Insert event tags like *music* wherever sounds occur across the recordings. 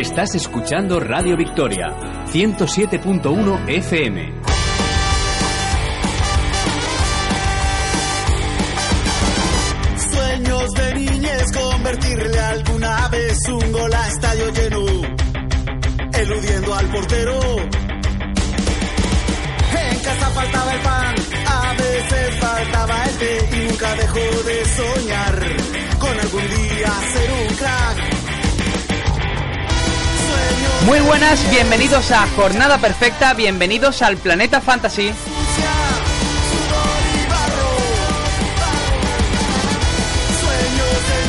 Estás escuchando Radio Victoria, 107.1 FM. Sueños de niñez, convertirle alguna vez un gol a estadio lleno, eludiendo al portero. En casa faltaba el pan, a veces faltaba el té y nunca dejó de soñar Muy buenas, bienvenidos a Jornada Perfecta, bienvenidos al Planeta Fantasy.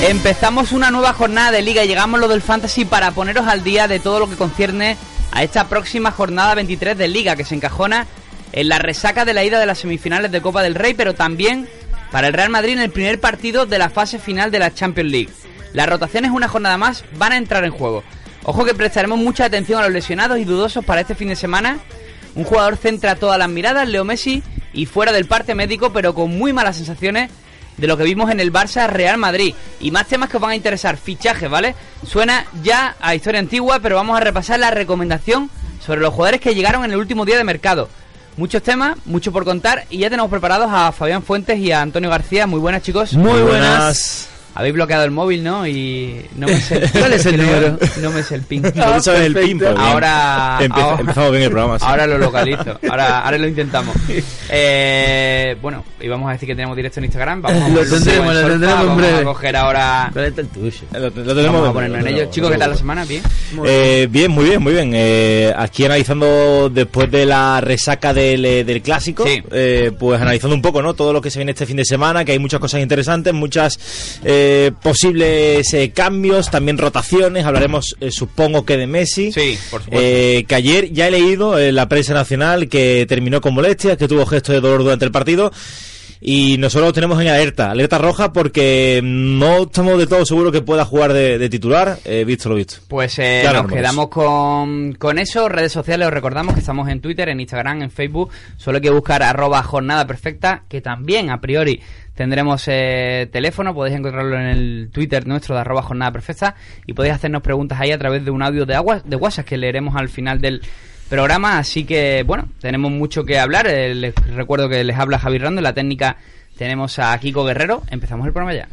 Empezamos una nueva jornada de liga y llegamos lo del fantasy para poneros al día de todo lo que concierne a esta próxima jornada 23 de liga que se encajona en la resaca de la ida de las semifinales de Copa del Rey, pero también para el Real Madrid en el primer partido de la fase final de la Champions League. Las rotaciones una jornada más van a entrar en juego. Ojo que prestaremos mucha atención a los lesionados y dudosos para este fin de semana. Un jugador centra todas las miradas, Leo Messi, y fuera del parte médico, pero con muy malas sensaciones de lo que vimos en el Barça Real Madrid. Y más temas que os van a interesar, fichajes, ¿vale? Suena ya a historia antigua, pero vamos a repasar la recomendación sobre los jugadores que llegaron en el último día de mercado. Muchos temas, mucho por contar, y ya tenemos preparados a Fabián Fuentes y a Antonio García. Muy buenas, chicos. Muy buenas. Habéis bloqueado el móvil, ¿no? Y no me sé *laughs* ¿Cuál es el número? No me sé el pin. *laughs* No sabes el pin, pues. Ahora, ahora- empezamos bien el programa, sí. Ahora lo localizo. Ahora, ahora lo intentamos. *laughs* Eh, bueno, íbamos a decir que tenemos directo en Instagram. Vamos a Lo tendremos, en lo tendremos en vamos breve. a coger ahora. ¿Cuál es el tuyo? Lo, lo Vamos tenemos a ponernos en ello. Chicos, ¿qué tal la semana? ¿Bien? Eh, bien, muy bien, muy bien. Eh, aquí analizando después de la resaca del, eh, del clásico, Sí. eh, pues analizando un poco, ¿no? Todo lo que se viene este fin de semana, que hay muchas cosas interesantes, muchas eh, posibles eh, cambios, también rotaciones. Hablaremos, eh, supongo que de Messi. Sí, por supuesto. Eh, que ayer ya he leído en la prensa nacional que terminó con molestias, que tuvo gestos de dolor durante el partido. Y nosotros lo tenemos en alerta, alerta roja, porque no estamos de todo seguros que pueda jugar de, de titular, eh, visto lo visto. Pues eh, Claro, nos no, quedamos con, con eso. Redes sociales, os recordamos que estamos en Twitter, en Instagram, en Facebook. Solo hay que buscar arroba jornada perfecta, que también a priori tendremos eh, teléfono. Podéis encontrarlo en el Twitter nuestro de arroba jornada perfecta. Y podéis hacernos preguntas ahí a través de un audio de, agua, de WhatsApp que leeremos al final del programa. Así que, bueno, tenemos mucho que hablar. Eh, les recuerdo que les habla Javi Rando. En la técnica tenemos a Kiko Guerrero. Empezamos el programa ya.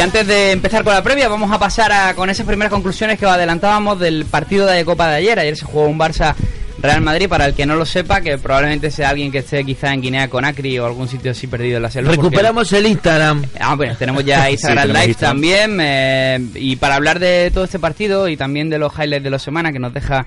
Y antes de empezar con la previa, vamos a pasar a, con esas primeras conclusiones que os adelantábamos del partido de Copa de ayer. Ayer se jugó un Barça Real Madrid, para el que no lo sepa, que probablemente sea alguien que esté quizá en Guinea Conakry o algún sitio así perdido en la selva. porque- Recuperamos el Instagram. Ah, bueno, tenemos ya *laughs* Instagram Sí, Live Instagram. también. eh, y para hablar de todo este partido y también de los highlights de la semana que nos deja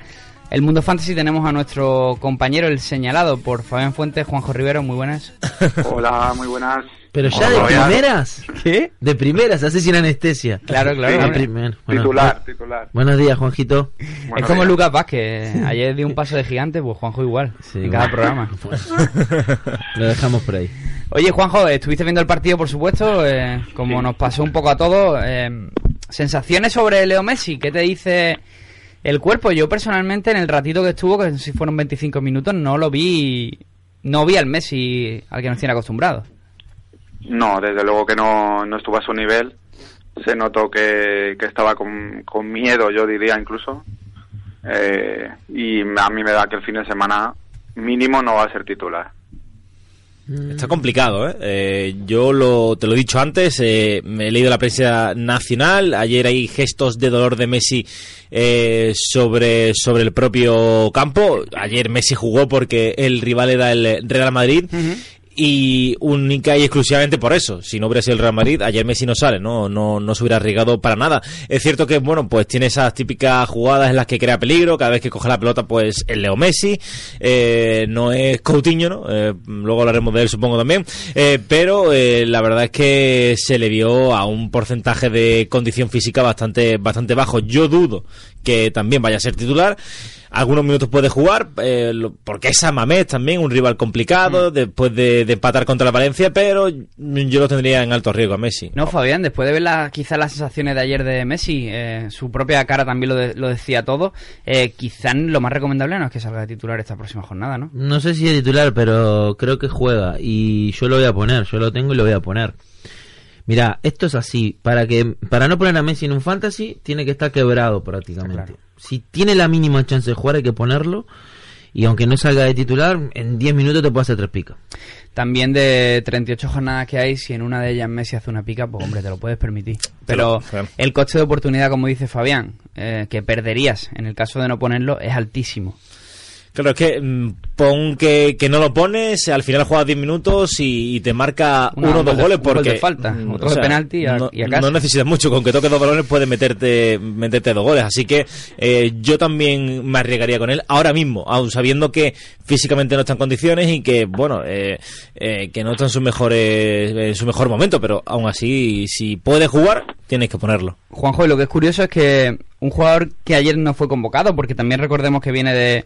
el Mundo Fantasy, tenemos a nuestro compañero, el señalado por Fabián Fuentes, Juanjo Rivero. Muy buenas. *laughs* Hola, muy buenas. Pero ya Hola, de primeras. ¿Qué? De primeras, hace sin anestesia. Claro, claro. Ah, hombre. primer- bueno, Titular, bu- titular. Buenos días, Juanjito. es Buenos como días. Lucas Vázquez. Ayer dio un paso de gigante, pues Juanjo igual. Sí, en cada bueno. programa. *laughs* Lo dejamos por ahí. Oye, Juanjo, estuviste viendo el partido, por supuesto, eh, como nos pasó un poco a todos. eh, sensaciones sobre Leo Messi, ¿qué te dice el cuerpo? Yo personalmente, en el ratito que estuvo, que si fueron 25 minutos, no lo vi, no vi al Messi al que nos tiene acostumbrados. No, desde luego que no, no estuvo a su nivel. Se notó que, que estaba con, con miedo, yo diría incluso. Eh, y a mí me da que el fin de semana mínimo no va a ser titular. Está complicado, ¿eh? Eh, yo lo, te lo he dicho antes, eh, me he leído la prensa nacional, ayer hay gestos de dolor de Messi eh, sobre, sobre el propio campo, ayer Messi jugó porque el rival era el Real Madrid y única y exclusivamente por eso. Si no hubiera sido el Real Madrid, ayer Messi no sale, ¿no? No, no se hubiera arriesgado para nada. Es cierto que, bueno, pues tiene esas típicas jugadas en las que crea peligro, cada vez que coge la pelota, pues el Leo Messi, eh, no es Coutinho, ¿no? Eh, luego hablaremos de él, supongo también, eh, pero eh, la verdad es que se le vio a un porcentaje de condición física bastante, bastante bajo. Yo dudo que también vaya a ser titular algunos minutos puede jugar, eh, lo- porque es Mamés también, un rival complicado, después de, de empatar contra la Valencia, pero yo lo tendría en alto riesgo a Messi. No, Fabián, después de ver la- quizás las sensaciones de ayer de Messi, eh, su propia cara también lo, de- lo decía todo, eh, quizás lo más recomendable no es que salga de titular esta próxima jornada, ¿no? No sé si es titular, pero creo que juega. Y yo lo voy a poner, yo lo tengo y lo voy a poner. Mira, esto es así. Para que para no poner a Messi en un fantasy, tiene que estar quebrado prácticamente. Si tiene la mínima chance de jugar, hay que ponerlo. Y aunque no salga de titular, en 10 minutos te puede hacer tres picas. También de 38 jornadas que hay, si en una de ellas Messi hace una pica, pues hombre, te lo puedes permitir. Pero claro. el coste de oportunidad, como dice Fabián, eh, que perderías en el caso de no ponerlo, es altísimo. Claro, es que mm, pon que, que no lo pones, al final juegas 10 minutos y, y te marca Una- uno o dos goles un gol porque... de falta, mm, otro de penalti y a- no, y a casa. no necesitas mucho, con que toques dos balones puedes meterte, meterte dos goles. Así que eh, yo también me arriesgaría con él ahora mismo, aun sabiendo que físicamente no está en condiciones y que, bueno, eh, eh, que no está en su, mejor, en su mejor momento, pero aún así, si puede jugar, tienes que ponerlo. Juanjo, y lo que es curioso es que un jugador que ayer no fue convocado, porque también recordemos que viene de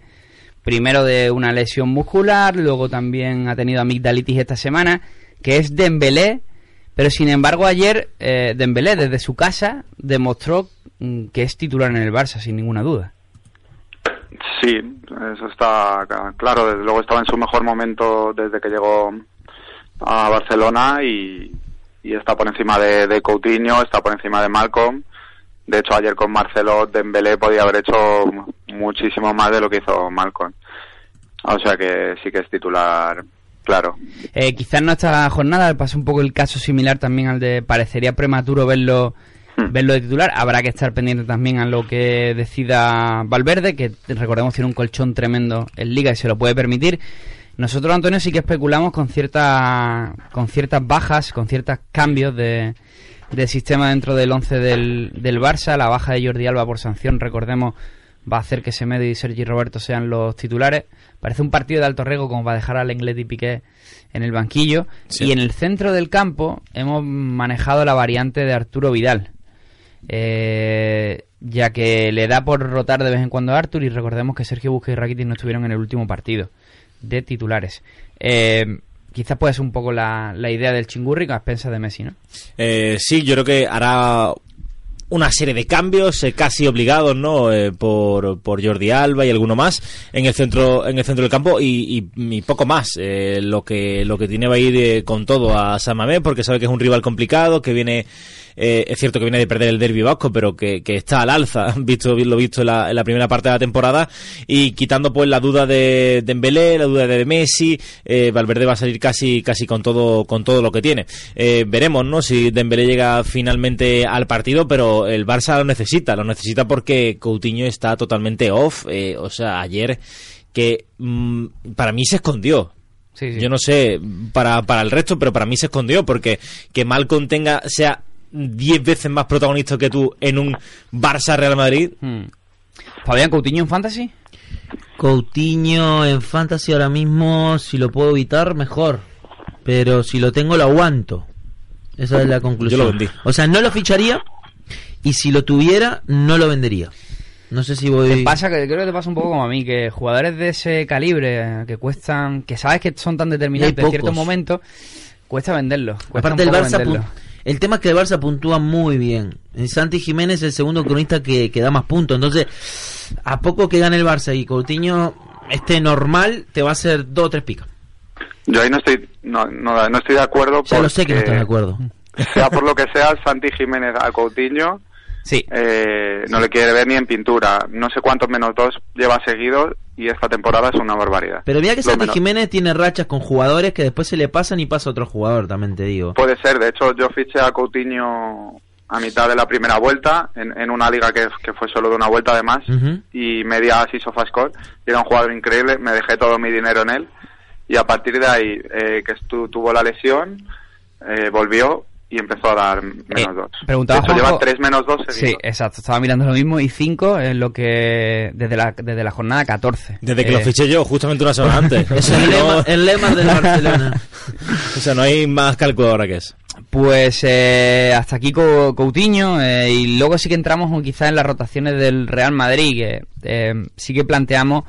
primero de una lesión muscular, luego también ha tenido amigdalitis esta semana, que es Dembélé, pero sin embargo ayer eh, Dembélé desde su casa demostró mm, que es titular en el Barça sin ninguna duda. Sí, eso está claro. Desde luego estaba en su mejor momento desde que llegó a Barcelona y, está por encima de, de Coutinho, está por encima de Malcolm. De hecho, ayer con Marcelo Dembélé podía haber hecho muchísimo más de lo que hizo Malcolm. O sea que sí que es titular, claro. Eh, quizás no esta jornada pasa un poco el caso similar también al de parecería prematuro verlo verlo de titular. Habrá que estar pendiente también a lo que decida Valverde, que recordemos tiene un colchón tremendo en Liga y se lo puede permitir. Nosotros, Antonio, sí que especulamos con cierta, con ciertas bajas, con ciertos cambios de, de sistema dentro del 11 del, del Barça. La baja de Jordi Alba por sanción, recordemos, va a hacer que Semedo y Sergi Roberto sean los titulares. Parece un partido de alto riesgo como va a dejar a Lenglet y Piqué en el banquillo. Sí. Y en el centro del campo hemos manejado la variante de Arturo Vidal. Eh, ya que le da por rotar de vez en cuando a Artur y recordemos que Sergio Busquets y Rakitic no estuvieron en el último partido de titulares. Eh, quizás puede ser un poco la, la idea del chingurri a expensas de Messi, ¿no? Eh, sí, yo creo que hará una serie de cambios eh, casi obligados no Eh, por, por Jordi Alba y alguno más en el centro en el centro del campo y, y- y poco más Eh, lo que lo que tiene va a ir eh, con todo a San Mamés porque sabe que es un rival complicado que viene eh, es cierto que viene de perder el derby vasco pero que, que está al alza *laughs* visto lo visto en la, en la primera parte de la temporada. Y quitando pues la duda de Dembélé la duda de Messi eh, Valverde va a salir casi casi con todo con todo lo que tiene. Eh, veremos no si Dembélé llega finalmente al partido pero el Barça lo necesita lo necesita porque Coutinho está totalmente off. O sea ayer que mm, para mí se escondió. Sí, sí. yo no sé para, para el resto, pero para mí se escondió porque que Malcolm tenga, sea 10 veces más protagonista que tú en un Barça Real Madrid. Hmm. Fabián Coutinho en Fantasy. Coutinho en Fantasy ahora mismo, si lo puedo evitar, mejor. Pero si lo tengo, lo aguanto. Esa es la conclusión. Yo lo vendí. O sea, no lo ficharía y si lo tuviera, no lo vendería. No sé si voy... Te pasa que creo que te pasa un poco como a mí, que jugadores de ese calibre que cuestan, que sabes que son tan determinantes en ciertos momentos, cuesta venderlos. Cuesta Aparte el Barça el tema es que el Barça puntúa muy bien. Santi Jiménez es el segundo cronista que, que da más puntos. Entonces, a poco que gane el Barça y Coutinho esté normal, te va a hacer dos o tres picas. Yo ahí no estoy, no, no, no estoy de acuerdo Ya lo sé que no estás de acuerdo. Sea por lo que sea, Santi Jiménez a Coutinho Sí. Eh, no le quiere ver ni en pintura. No sé cuántos menos dos lleva seguidos y esta temporada es una barbaridad. Pero mira que Santi menos- Jiménez tiene rachas con jugadores que después se le pasan y pasa a otro jugador, también te digo. Puede ser, de hecho yo fiché a Coutinho a mitad de la primera vuelta en, en una liga que, que fue solo de una vuelta además y media así sofascore y era un jugador increíble, me dejé todo mi dinero en él y a partir de ahí eh, que estu- tuvo la lesión eh, volvió y empezó a dar menos Eh, dos. preguntaba de hecho Juanjo- lleva tres menos dos Sí, seguidos. exacto. Estaba mirando lo mismo y 5 es lo que desde la, desde la jornada 14. Desde que Eh, lo fiché yo, justamente una semana *laughs* antes. Es el lema, el lema del Barcelona. *laughs* o sea, no hay más calculadora que eso. Pues eh, hasta aquí Co- Coutinho eh, y luego sí que entramos quizás en las rotaciones del Real Madrid que eh, sí que planteamos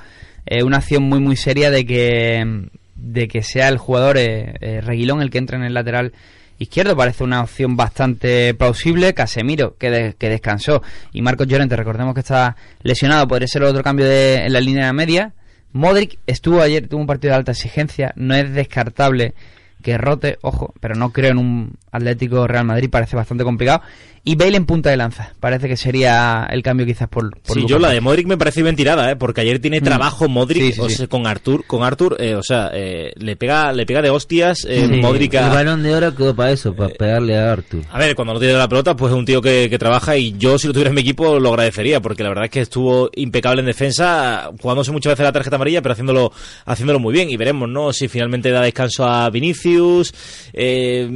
eh, una acción muy muy seria de que de que sea el jugador eh, eh, Reguilón el que entre en el lateral izquierdo parece una opción bastante plausible. Casemiro que, que descansó. Y Marcos Llorente recordemos que está lesionado podría ser otro cambio de, en la línea media. Modric estuvo ayer tuvo un partido de alta exigencia. No es descartable que rote, ojo, pero no creo en un Atlético Real Madrid, parece bastante complicado. Y Bale en punta de lanza, parece que sería el cambio quizás por, por Sí, Lucas yo la de. Modric me parece bien tirada, ¿eh? porque ayer tiene Mm. trabajo Modric Sí, sí, o sí. sea, con Artur, con Artur, eh, o sea, eh, le pega, le pega de hostias eh, Sí, Modric El balón de oro quedó para eso, para pegarle a Arthur. A ver, cuando no tiene la pelota, pues es un tío que, que trabaja y yo si lo tuviera en mi equipo lo agradecería, porque la verdad es que estuvo impecable en defensa, jugándose muchas veces la tarjeta amarilla, pero haciéndolo, haciéndolo muy bien. Y veremos, ¿no? Si finalmente da descanso a Vinicius, eh,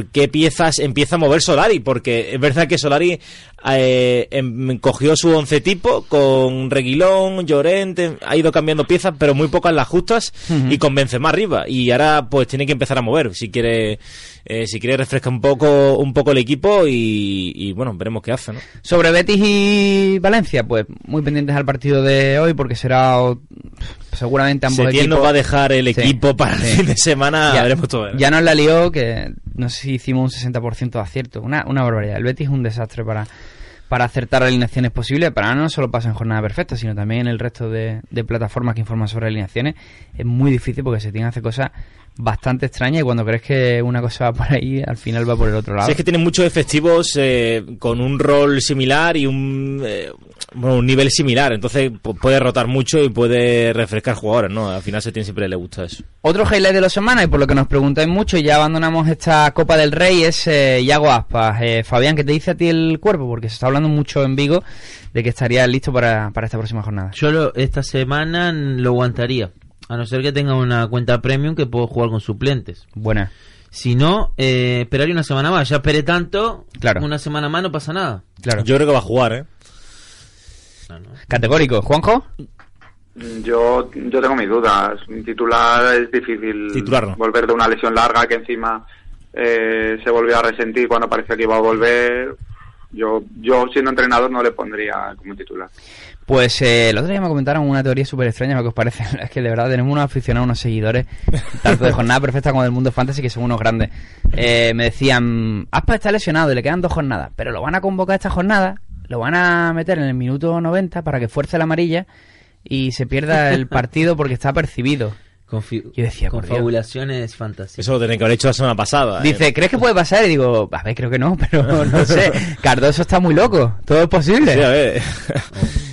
por qué piezas empieza a mover Solari, porque es verdad que Solari eh, em- cogió su once tipo con Reguilón, Llorente, ha ido cambiando piezas, pero muy pocas las justas y convence más arriba. Y ahora pues tiene que empezar a mover si quiere, eh, si quiere refrescar un poco, un poco el equipo y, y, bueno, veremos qué hace, ¿no? Sobre Betis y Valencia, pues muy pendientes al partido de hoy porque será seguramente ambos Setién equipos. nos va a dejar el Sí, equipo para el fin de semana, ya, veremos todo. ¿eh? ya nos la lió que no sé si hicimos un 60% de acierto. Una, una barbaridad. El Betis es un desastre para, para acertar alineaciones posibles. Para no solo pasa en jornada perfecta, sino también en el resto de, de plataformas que informan sobre alineaciones. Es muy difícil porque se tiene que hacer cosas bastante extrañas y cuando crees que una cosa va por ahí, al final va por el otro lado. Sí, es que tienen muchos efectivos eh, con un rol similar y un, eh, bueno, un nivel similar, entonces pu- puede rotar mucho y puede refrescar jugadores, ¿no? Al final Setién siempre le gusta eso. Otro highlight de la semana, y por lo que nos preguntáis mucho, y ya abandonamos esta Copa del Rey, es eh, Iago Aspas. Eh, Fabián, ¿qué te dice a ti el cuerpo? Porque se está hablando mucho en Vigo de que estaría listo para, para esta próxima jornada. Yo lo- esta semana lo aguantaría. A no ser que tenga una cuenta premium que puedo jugar con suplentes. Buena. Si no, eh, esperaría una semana más. Ya esperé tanto. Claro. Una semana más no pasa nada. Claro. Yo creo que va a jugar, ¿eh? Categórico. ¿Juanjo? Yo, yo tengo mis dudas. Un titular es difícil Titularlo. volver de una lesión larga que encima eh, se volvió a resentir cuando parecía que iba a volver. Yo, yo siendo entrenador no le pondría como titular. Pues eh, el otro día me comentaron una teoría súper extraña, que os parece. *laughs* Es que de verdad tenemos unos aficionados, unos seguidores, tanto de jornada perfecta como del mundo fantasy, que son unos grandes. Eh, me decían, Aspa está lesionado y le quedan dos jornadas, pero lo van a convocar esta jornada, lo van a meter en el minuto 90 para que fuerce la amarilla y se pierda el *laughs* partido porque está percibido. Confi- Yo decía, confabulaciones fantásticas. Eso lo tenía que haber hecho la semana pasada. ¿eh? Dice, ¿crees que puede pasar? Y digo, a ver, creo que no, *laughs* pero no sé. Cardoso está muy loco, todo es posible. Sí, a ver.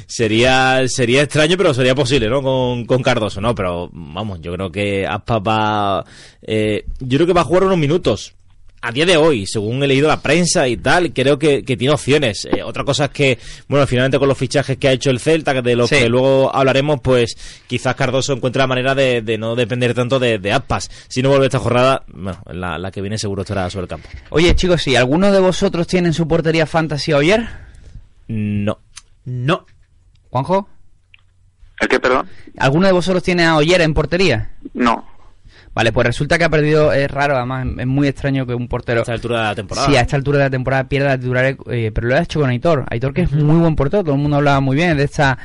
Sería, sería extraño, pero sería posible, ¿no? Con, con Cardoso, ¿no? Pero vamos, yo creo que Aspas va. eh, yo creo que va a jugar unos minutos. A día de hoy, según he leído la prensa y tal, creo que, que tiene opciones. Eh, otra cosa es que, bueno, finalmente con los fichajes que ha hecho el Celta, que de los Sí. que luego hablaremos, pues quizás Cardoso encuentre la manera de, de no depender tanto de, de Aspas. Si no vuelve esta jornada, bueno, la, la que viene seguro estará sobre el campo. Oye, chicos, si alguno de vosotros tiene en su portería fantasy a Oyer, No. No. Juanjo, ¿El qué, perdón? ¿alguno de vosotros tiene a Oyer en portería? No. Vale, pues resulta que ha perdido, es raro, además es muy extraño que un portero... A esta altura de la temporada. Sí, a esta altura de la temporada pierda la titular, eh, pero lo ha hecho con Aitor. Aitor que es muy buen portero, todo el mundo hablaba muy bien de esta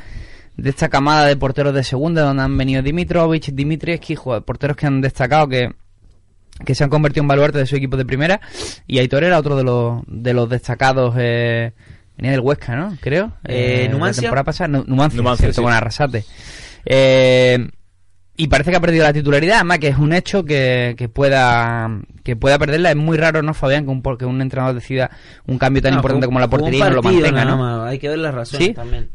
de esta camada de porteros de segunda donde han venido Dimitrovic, Dimitrievski, jugadores- porteros que han destacado que que se han convertido en baluarte de su equipo de primera y Aitor era otro de los de los destacados eh, venía del Huesca, ¿no? Creo. Eh, la Numancia. temporada pasada, Nu- Numancia, Numancia, cierto, sí. con Arrasate. Eh, y parece que ha perdido la titularidad, además que es un hecho que, que pueda que pueda perderla. Es muy raro, ¿no, Fabián? Que un, que un entrenador decida un cambio tan No, importante jugó- como la portería y no lo mantenga, ¿no? más, Hay que ver las razones ¿Sí? también.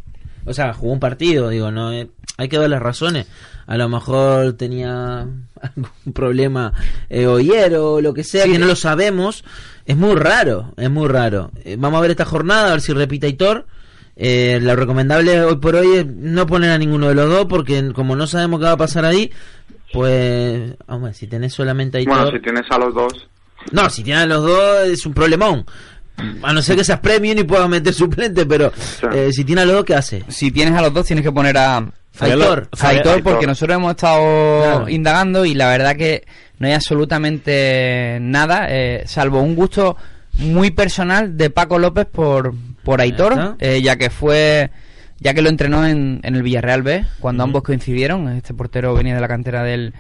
O sea, jugó un partido, digo, no eh, hay que ver las razones. A lo mejor tenía *laughs* algún problema eh, oyero o lo que sea, Sí, que no lo sabemos. Es muy raro, es muy raro. Eh, vamos a ver esta jornada, a ver si repite Aitor. Eh, lo recomendable hoy por hoy es no poner a ninguno de los dos, porque como no sabemos qué va a pasar ahí, pues, hombre, si tenés solamente a. Bueno, si tienes a los dos, No, si tienes a los dos es un problemón. A no ser que seas premium y puedas meter suplente, pero eh, si tienes a los dos, ¿qué hace? Si tienes a los dos, tienes que poner a, Aitor, Aitor, porque nosotros hemos estado Claro. indagando y la verdad que no hay absolutamente nada, eh, salvo un gusto muy personal de Paco López por, por Aitor, está. eh, ya que fue, ya que lo entrenó en, en el Villarreal B, cuando ambos coincidieron. Este portero venía de la cantera del,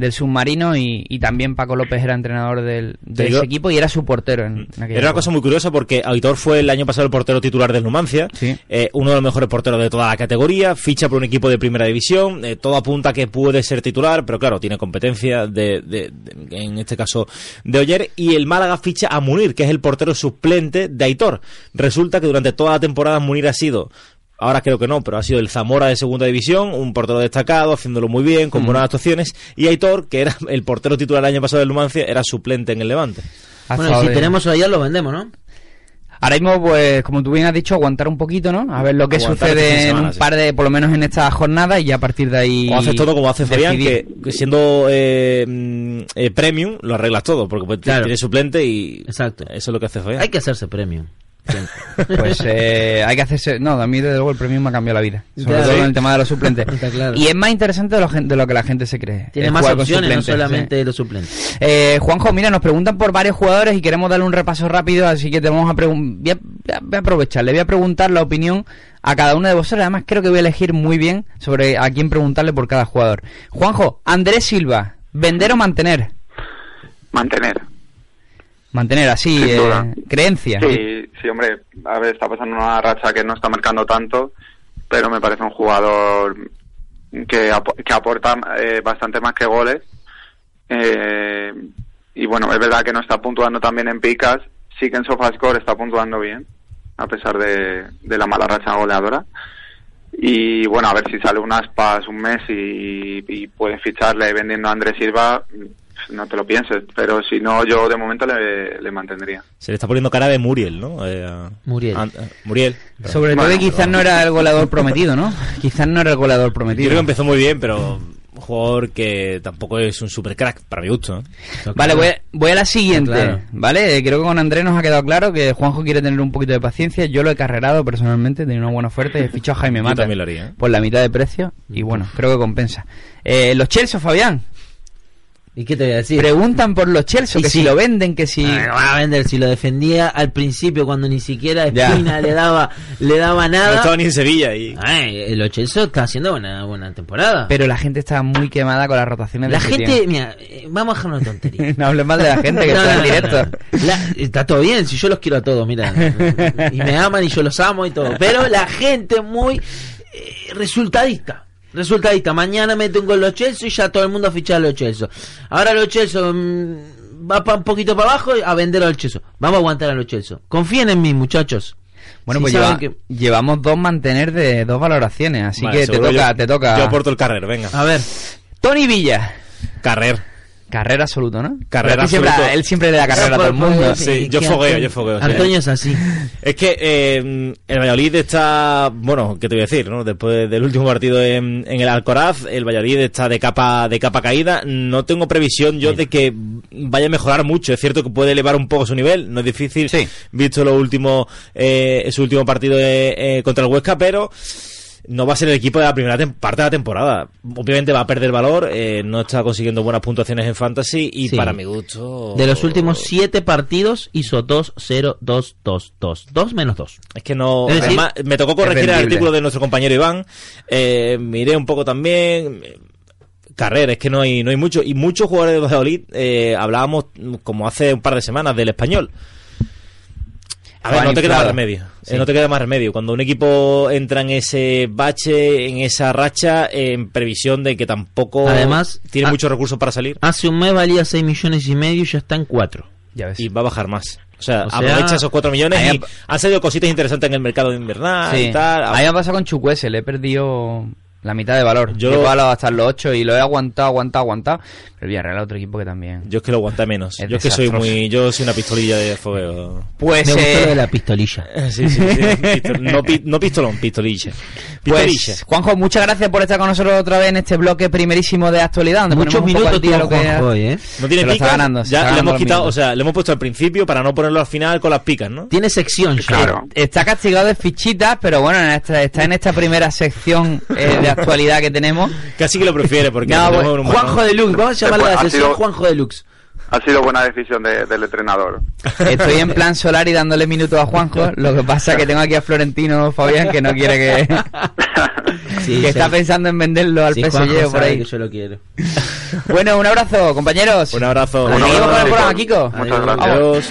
del submarino y, y también Paco López era entrenador del, de ese equipo y era su portero en, en aquella Era una cosa muy curiosa porque Aitor fue el año pasado el portero titular del Numancia, eh, uno de los mejores porteros de toda la categoría, ficha por un equipo de primera división, eh, todo apunta que puede ser titular, pero claro, tiene competencia de, de- de- en este caso de Oyer, y el Málaga ficha a Munir, que es el portero suplente de Aitor. Resulta que durante toda la temporada Munir ha sido Ahora creo que no, pero ha sido el Zamora de segunda división, un portero destacado, haciéndolo muy bien, con buenas actuaciones. Y Aitor, que era el portero titular el año pasado del Numancia, era suplente en el Levante. Bueno, y si tenemos a lo vendemos, ¿no? Ahora mismo, pues, como tú bien has dicho, aguantar un poquito, ¿no? A ver lo que Aguantar este sucede de en un sí. par de, por lo menos en esta jornada, y ya a partir de ahí. O haces todo como hace Fabián, que, siendo eh, mm, eh, premium lo arreglas todo, porque pues, Claro. tienes suplente y Exacto. eso es lo que hace Fabián. Hay que hacerse premium. Pues eh, hay que hacerse. No, a mí desde luego el premio me ha cambiado la vida. Sobre Claro. todo Sí. en el tema de los suplentes. Está claro. Y es más interesante de lo, gen- de lo que la gente se cree. Tiene más opciones, no solamente los suplentes. sí. Eh, Juanjo, mira, nos preguntan por varios jugadores y queremos darle un repaso rápido, así que te vamos a preguntar. Voy, a- voy a- voy a aprovechar, le voy a preguntar la opinión a cada uno de vosotros. Además, creo que voy a elegir muy bien sobre a quién preguntarle por cada jugador. Juanjo, Andrés Silva, ¿vender o mantener? mantener. Mantener así, eh, creencia. Sí, sí, hombre, a ver, está pasando una racha que no está marcando tanto, pero me parece un jugador que, que aporta eh, bastante más que goles. Eh, y bueno, es verdad que no está puntuando también en picas, sí que en SofaScore está puntuando bien, a pesar de, de la mala racha goleadora. Y bueno, a ver si sale un aspas un mes y, y pueden ficharle vendiendo a Andrés Silva, no te lo pienses, pero si no, yo de momento le, le mantendría. Se le está poniendo cara de Muriel, ¿no? Eh, Muriel. a- a- Muriel. Sobre todo Bueno, que quizás no era el goleador *laughs* prometido, ¿no? Quizás no era el goleador Yo prometido. creo que empezó muy bien, pero un jugador que tampoco es un super crack, para mi gusto. ¿eh? Vale, voy a, voy a la siguiente, Claro. ¿vale? Creo que con Andrés nos ha quedado claro que Juanjo quiere tener un poquito de paciencia. Yo lo he carrerado personalmente, tenía una buena oferta y he fichado a Jaime *laughs* Yo Mata. también lo haría, ¿eh? Por la mitad de precio y bueno, creo que compensa. Eh, los Chelsea, Fabián, ¿Y qué te voy a decir? preguntan por los Chelsea, Y que sí. si lo venden, que si... Ah, no va a vender si lo defendía al principio cuando ni siquiera. Espina le daba le daba No nada. estaba ni en Sevilla y... Ay, el Ochelso está haciendo buena buena temporada. Pero la gente está muy quemada con las rotaciones la de gente, mira, eh, vamos a dejar una tontería. *laughs* no hables mal de la gente, que No, está en no, no, directo. no. La- está todo bien, si yo los quiero a todos, mira. *laughs* Y me aman y yo los amo y todo. Pero la gente muy eh, resultadista. Resultadista. Mañana mete un gol los Chelsea y ya todo el mundo a fichar a los Chelsea. Ahora los Chelsea mm, va pa- un poquito para abajo a vender a los Chelsea. Vamos a aguantar a los Chelsea. Confíen en mí, muchachos. Bueno, Si pues lleva- que- llevamos dos mantener de dos valoraciones, así Vale, que te toca, yo- te toca. Yo aporto el carrer, venga. A ver, Tony Villa. Carrer. Carrera absoluto, ¿no? Carrera siempre- absoluto. él siempre le da carrera a todo el Pues, mundo. pues, Sí, yo fogueo, yo fogueo, sí. Antonio es así. Es que eh, el Valladolid está, bueno, ¿qué te voy a decir? ¿no? Después del último partido en, en el Alcoraz, el Valladolid está de capa de capa caída. No tengo previsión yo de que vaya a mejorar mucho. Es cierto que puede elevar un poco su nivel, no es difícil, Sí. visto lo último, eh, su último partido eh, eh, contra el Huesca, pero no va a ser el equipo de la primera parte de la temporada. Obviamente va a perder valor, eh, no está consiguiendo buenas puntuaciones en Fantasy y Sí. para mi gusto... De los últimos siete partidos hizo 2, 0, 2, 2, 2. 2 menos 2. Es que no. Es además, me tocó corregir el artículo de nuestro compañero Iván. Eh, miré un poco también. eh, Carrera, es que no hay, no hay mucho. Y muchos jugadores de Valladolid, eh, hablábamos como hace un par de semanas del español. A ver, no te queda más remedio. Sí. Eh, no te queda más remedio. Cuando un equipo entra en ese bache, en esa racha, eh, en previsión de que tampoco Además, tiene muchos recursos para salir Hace un mes valía 6 millones y medio y ya está en 4. Ya ves. y va a bajar más. O sea, O sea, aprovecha esos 4 millones ahí y ha- han salido cositas interesantes en el mercado invernal Sí. y tal. A mí me ha pasado con Chukwese, le he perdido la mitad de valor. Yo- he pagado hasta los 8 y lo he aguantado, aguantado, aguantado. Pero el Villarreal otro equipo que también. Yo es que lo aguanté menos. Es yo es que soy muy. Yo soy una pistolilla de fogueo. Pues, Me eh, lo de la pistolilla. *laughs* Sí, sí, sí. Pistol- *laughs* no, no pistolón, pistolilla. Pistolilla. pues, Juanjo, muchas gracias por estar con nosotros otra vez en este bloque primerísimo de actualidad. Donde Muchos minutos día lo que Juanjo hoy, ¿eh? no tiene picas. ganando, ya está le ganando hemos quitado, o sea, le hemos puesto al principio para no ponerlo al final con las picas, ¿no? Tiene sección. Claro. Está castigado de fichitas, pero bueno, en esta- está en esta primera sección eh, de actualidad que tenemos. Casi que lo prefiere porque No, pues, un Juanjo Deluxe, vamos a llamarle a la Ha sesión sido- Juanjo Deluxe. Ha sido buena decisión de- del entrenador. Estoy en plan solar y dándole minutos a Juanjo. Lo que pasa que tengo aquí a Florentino Fabián que no quiere que. *laughs* Sí, que está sí. pensando en venderlo al Sí, PSG por ahí. que yo lo quiero. Bueno, un abrazo, compañeros. Un abrazo. Un abrazo. Muchas gracias. Adiós.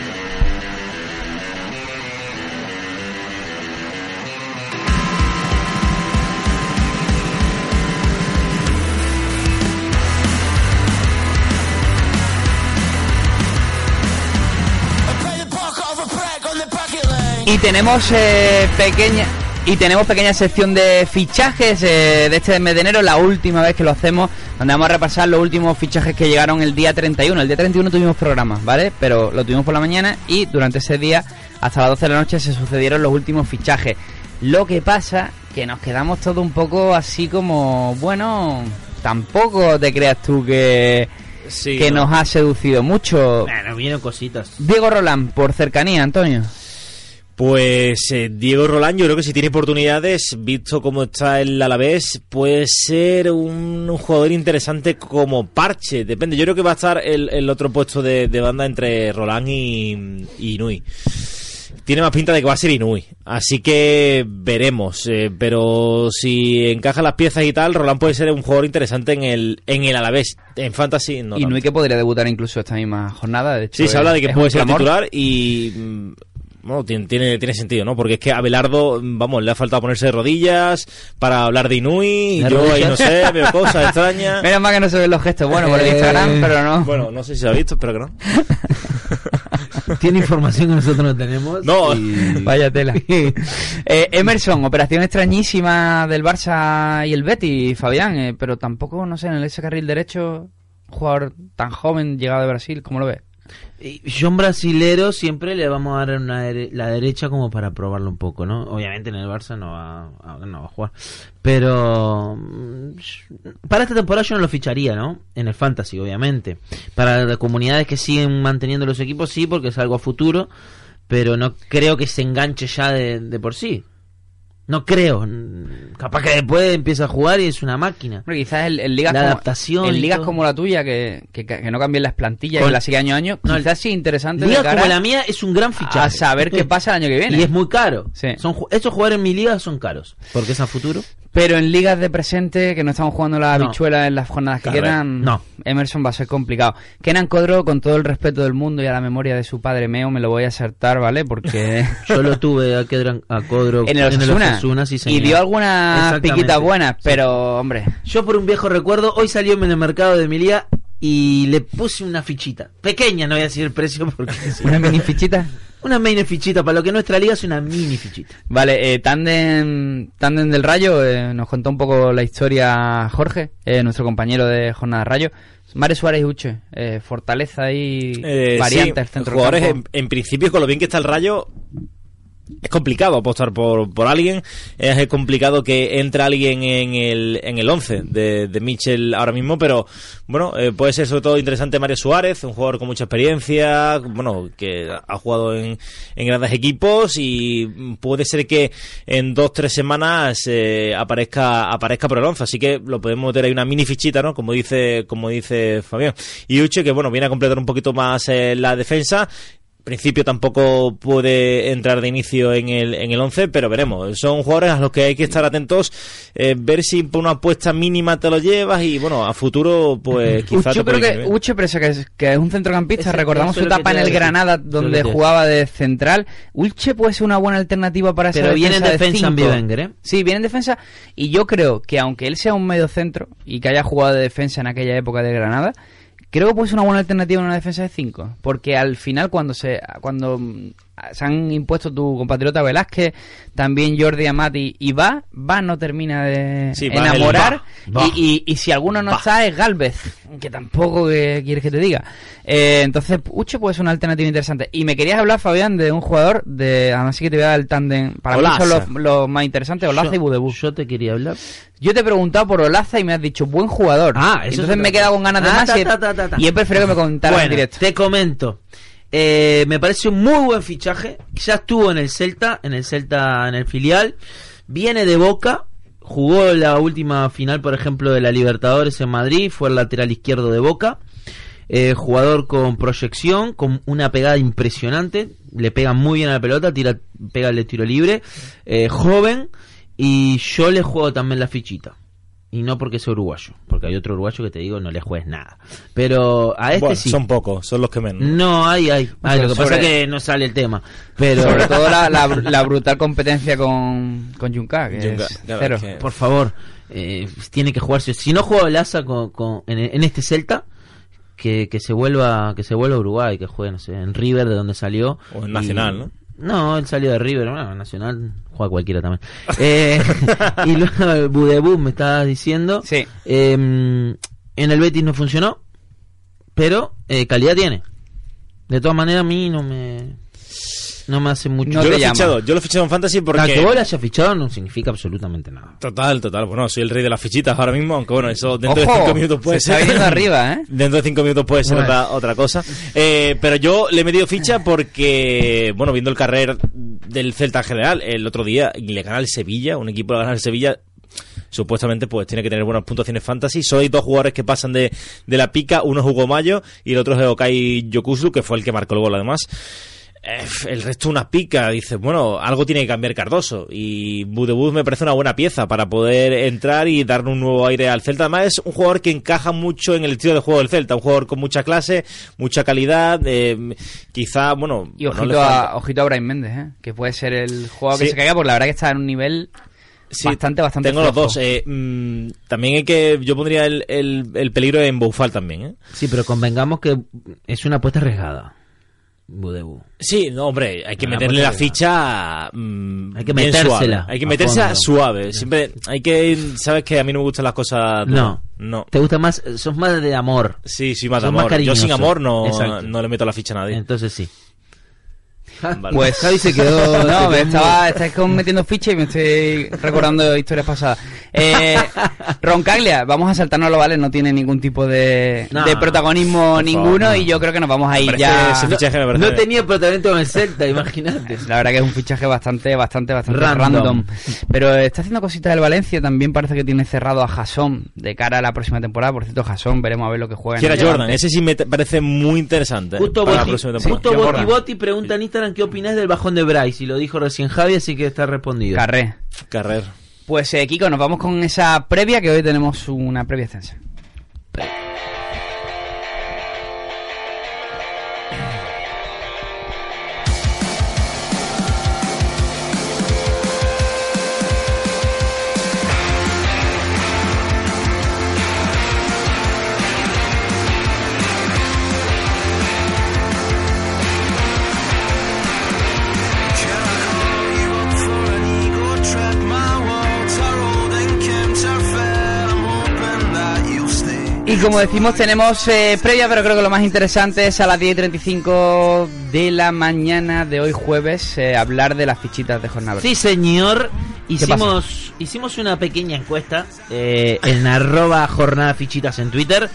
Y tenemos eh, pequeña y tenemos pequeña sección de fichajes eh, de este mes de enero, la última vez que lo hacemos, donde vamos a repasar los últimos fichajes que llegaron el día 31. El día 31 tuvimos programa, ¿vale? Pero lo tuvimos por la mañana y durante ese día, hasta las 12 de la noche, se sucedieron los últimos fichajes. Lo que pasa que nos quedamos todos un poco así como, bueno, tampoco te creas tú que, Sí, que no. nos ha seducido mucho. Bueno, vienen cositas. Diego Roland, por cercanía, Antonio. Pues eh, Diego Rolán, yo creo que si tiene oportunidades, visto cómo está el Alavés, puede ser un, un jugador interesante como parche. Depende, yo creo que va a estar el, el otro puesto de, de banda entre Rolán y, y Inui. Tiene más pinta de que va a ser Inui. Así que veremos. eh, pero si encaja las piezas y tal, Rolán puede ser un jugador interesante en el, en el Alavés. En Fantasy no y tanto. Nui que podría debutar incluso esta misma jornada. De hecho, Sí, se habla de que puede ser titular y. Bueno, tiene, tiene, tiene sentido, ¿no? Porque es que a Belardo, vamos, le ha faltado ponerse de rodillas para hablar de Inui. Y ¿De yo ahí no sé, veo cosas extrañas. *laughs* Menos mal que no se ven los gestos. Bueno, por el Eh, Instagram, pero no. Bueno, no sé si se ha visto, espero que no. *laughs* Tiene información que nosotros no tenemos. No. y- *laughs* Vaya tela. Eh, Emerson, operación extrañísima del Barça y el Betis, Fabián. eh, pero tampoco, no sé, en ese carril derecho, un jugador tan joven llegado de Brasil, ¿cómo lo ves? John Brasilero siempre le vamos a dar una la derecha como para probarlo un poco, ¿no? Obviamente en el Barça no va, a- no va a jugar. Pero mm, para esta temporada yo no lo ficharía, ¿no? En el Fantasy, obviamente. Para las comunidades que siguen manteniendo los equipos, sí, porque es algo a futuro. Pero no creo que se enganche ya de, de por sí. No creo. Capaz que después empieza a jugar y es una máquina. Hombre, quizás ligas, La como, adaptación en ligas todo. como la tuya, que, que, que no cambien las plantillas, Con- que la sigue año a año, No, quizás sí interesante como la mía es un gran fichaje. a saber qué pasa el año que viene. Y es muy caro. Sí. Son, estos jugadores en mi liga son caros. Porque es a futuro. Pero en ligas de presente, que no estamos jugando la No. habichuela en las jornadas que quedan, no. Emerson va a ser complicado. Kenan Codro, con todo el respeto del mundo y a la memoria de su padre Meo, me lo voy a acertar, ¿vale? Porque *laughs* *laughs* Yo lo tuve a, Kedran- a Codro en el Osasuna, sí, y dio algunas piquitas buenas, Sí. pero, hombre, Yo por un viejo recuerdo, hoy salió en el mercado de mi liga y le puse una fichita. Pequeña, no voy a decir el precio porque... *laughs* una mini fichita. Una mini fichita, para lo que nuestra liga es una mini fichita. Vale, eh, Tandem, Tandem del Rayo, eh, nos contó un poco la historia Jorge, eh, nuestro compañero de Jornada Rayo. Mario Suárez y Uche, eh, fortaleza y Eh, variante sí, jugadores en, en principio con lo bien que está el Rayo es complicado apostar por, por alguien. Es complicado que entre alguien en el en el 11 de, de Mitchell ahora mismo pero bueno eh, puede ser sobre todo interesante Mario Suárez un jugador con mucha experiencia bueno que ha jugado en, en grandes equipos y puede ser que en dos tres semanas eh, aparezca aparezca por el 11 así que lo podemos meter ahí una mini fichita no como dice como dice Fabián. Y Uche que bueno viene a completar un poquito más eh, la defensa principio tampoco puede entrar de inicio en el, en el 11, pero veremos. Son jugadores a los que hay que estar atentos, eh, ver si por una apuesta mínima te lo llevas y bueno, a futuro pues quizás Yo creo que. Uche, pese que es, que es un centrocampista, recordamos su etapa en el. Granada, donde jugaba de central. Uche puede ser una buena alternativa para esa Pero viene en defensa de defensa en. Bivenger, ¿eh? Sí, viene en defensa. Y yo creo que aunque él sea un medio centro y que haya jugado de defensa en aquella época de Granada, creo que puede ser una buena alternativa en una defensa de 5. Porque al final, cuando se cuando se han impuesto tu compatriota Velázquez, también Jordi Amati y va, va no termina de Sí, Va, enamorar. Va, va. Y, y- y si alguno no está es Galvez, que tampoco que quieres que te diga. Eh, entonces, Uche puede ser una alternativa interesante. Y me querías hablar, Fabián, de un jugador, de además sí que te voy a dar el tándem. Para mí Olaza. son los, los más interesantes, Olaza Yo- y Budebú. Yo te quería hablar. Yo te he preguntado por Olaza y me has dicho buen jugador. Ah, eso Entonces es me he quedado con ganas de Ah, más ta, y, he, ta, ta, ta, ta. y he preferido que me contaras en Bueno, directo. te comento. Eh, me parece un muy buen fichaje. Ya estuvo en el Celta, en el Celta, en el filial. Viene de Boca. Jugó la última final, por ejemplo, de la Libertadores en Madrid. Fue el lateral izquierdo de Boca. Eh, jugador con proyección, con una pegada impresionante. Le pega muy bien a la pelota, tira, pega el tiro libre. Eh, joven. Y yo le juego también la fichita. Y no porque sea uruguayo. Porque hay otro uruguayo que te digo no le juegues nada. Pero a este Bueno, sí. Son pocos, son los que menos. No, hay, hay. Lo que pasa es que no sale el tema. Pero, Sobre todo la, la, la brutal competencia con, con Junca, que Junca, es cero. que- por favor, eh, tiene que jugarse. Si no juega Laza con, con- en, en este Celta, que, que se vuelva que se vuelva a Uruguay, que juegue, no sé, en River, de donde salió. O en Y- Nacional, ¿no? No, él salió de River, bueno, Nacional juega cualquiera también. Eh, *laughs* y luego Budebú me estabas diciendo. Sí. Eh, en el Betis no funcionó, pero eh, calidad tiene. De todas maneras, a mí no me no me hace mucho. No yo lo he fichado, yo lo he fichado en Fantasy porque... A que vos la hayas fichado no significa absolutamente nada. Total, total. Bueno, soy el rey de las fichitas ahora mismo, aunque bueno, eso dentro Ojo, de cinco minutos puede se ser. está arriba, ¿eh? *laughs* Dentro de cinco minutos puede ser Bueno. otra, otra cosa. Eh, pero yo le he metido ficha porque, bueno, viendo el carrer del Celta en general, el otro día le gana el Sevilla, un equipo le gana el Sevilla. Supuestamente, pues tiene que tener buenas puntuaciones fantasy. Solo hay dos jugadores que pasan de, de la pica. Uno es Hugo Mayo y el otro es Okai Yokusu, que fue el que marcó el gol además. Eh, el resto una pica, dices, bueno, algo tiene que cambiar Cardoso y Budebus me parece una buena pieza para poder entrar y darle un nuevo aire al Celta. Además es un jugador que encaja mucho en el estilo de juego del Celta, un jugador con mucha clase, mucha calidad, eh, quizá, bueno, Y no ojito, falta- a, ojito a Brian Méndez, ¿eh? que puede ser el jugador que se caiga, porque la verdad que está en un nivel Sí, bastante, bastante Tengo los dos. eh, mm, también hay que, yo pondría el, el, el peligro en Boufal también, ¿eh? Sí, pero convengamos que es una apuesta arriesgada. Sí, no, hombre, hay que Una meterle la ficha. mm, Hay que metérsela suave. Hay que a meterse fondo. suave. Siempre hay que. Sabes que a mí no me gustan las cosas. No. No. ¿Te gusta más? Sos más de amor. Sí, sí, más de Son más amor. Yo sin amor no, Exacto. no le meto la ficha a nadie. Entonces sí. Vale. Pues Javi se quedó- *laughs* no, se me estaba, estáis metiendo ficha y me estoy recordando *laughs* historias pasadas. Eh, Roncaglia, vamos a saltarnos vale, no tiene ningún tipo de, No, de protagonismo por ninguno no. y yo creo que nos vamos a ir ya. ese fichaje me No tenía protagonismo en el Celta, imagínate. La verdad que es un fichaje bastante, bastante, bastante Random. random. Pero está haciendo cositas del Valencia. También parece que tiene cerrado a Jason de cara a la próxima temporada. Por cierto, Jason, veremos a ver lo que juega. en Que era el Jordan, ese sí me parece muy interesante. Justo para la Boti, próxima temporada. justo Boti. Boti pregunta en Instagram qué opinas del bajón de Bryce y lo dijo recién Javi, así que está respondido. Carré. Carrer. Pues eh, Kiko, nos vamos con esa previa que hoy tenemos una previa extensa. Como decimos, tenemos eh, previa, pero creo que lo más interesante es a las 10 y 35 de la mañana de hoy jueves eh, hablar de las fichitas de jornada. Sí, señor. Hicimos, hicimos una pequeña encuesta eh, en arroba jornada fichitas en Twitter.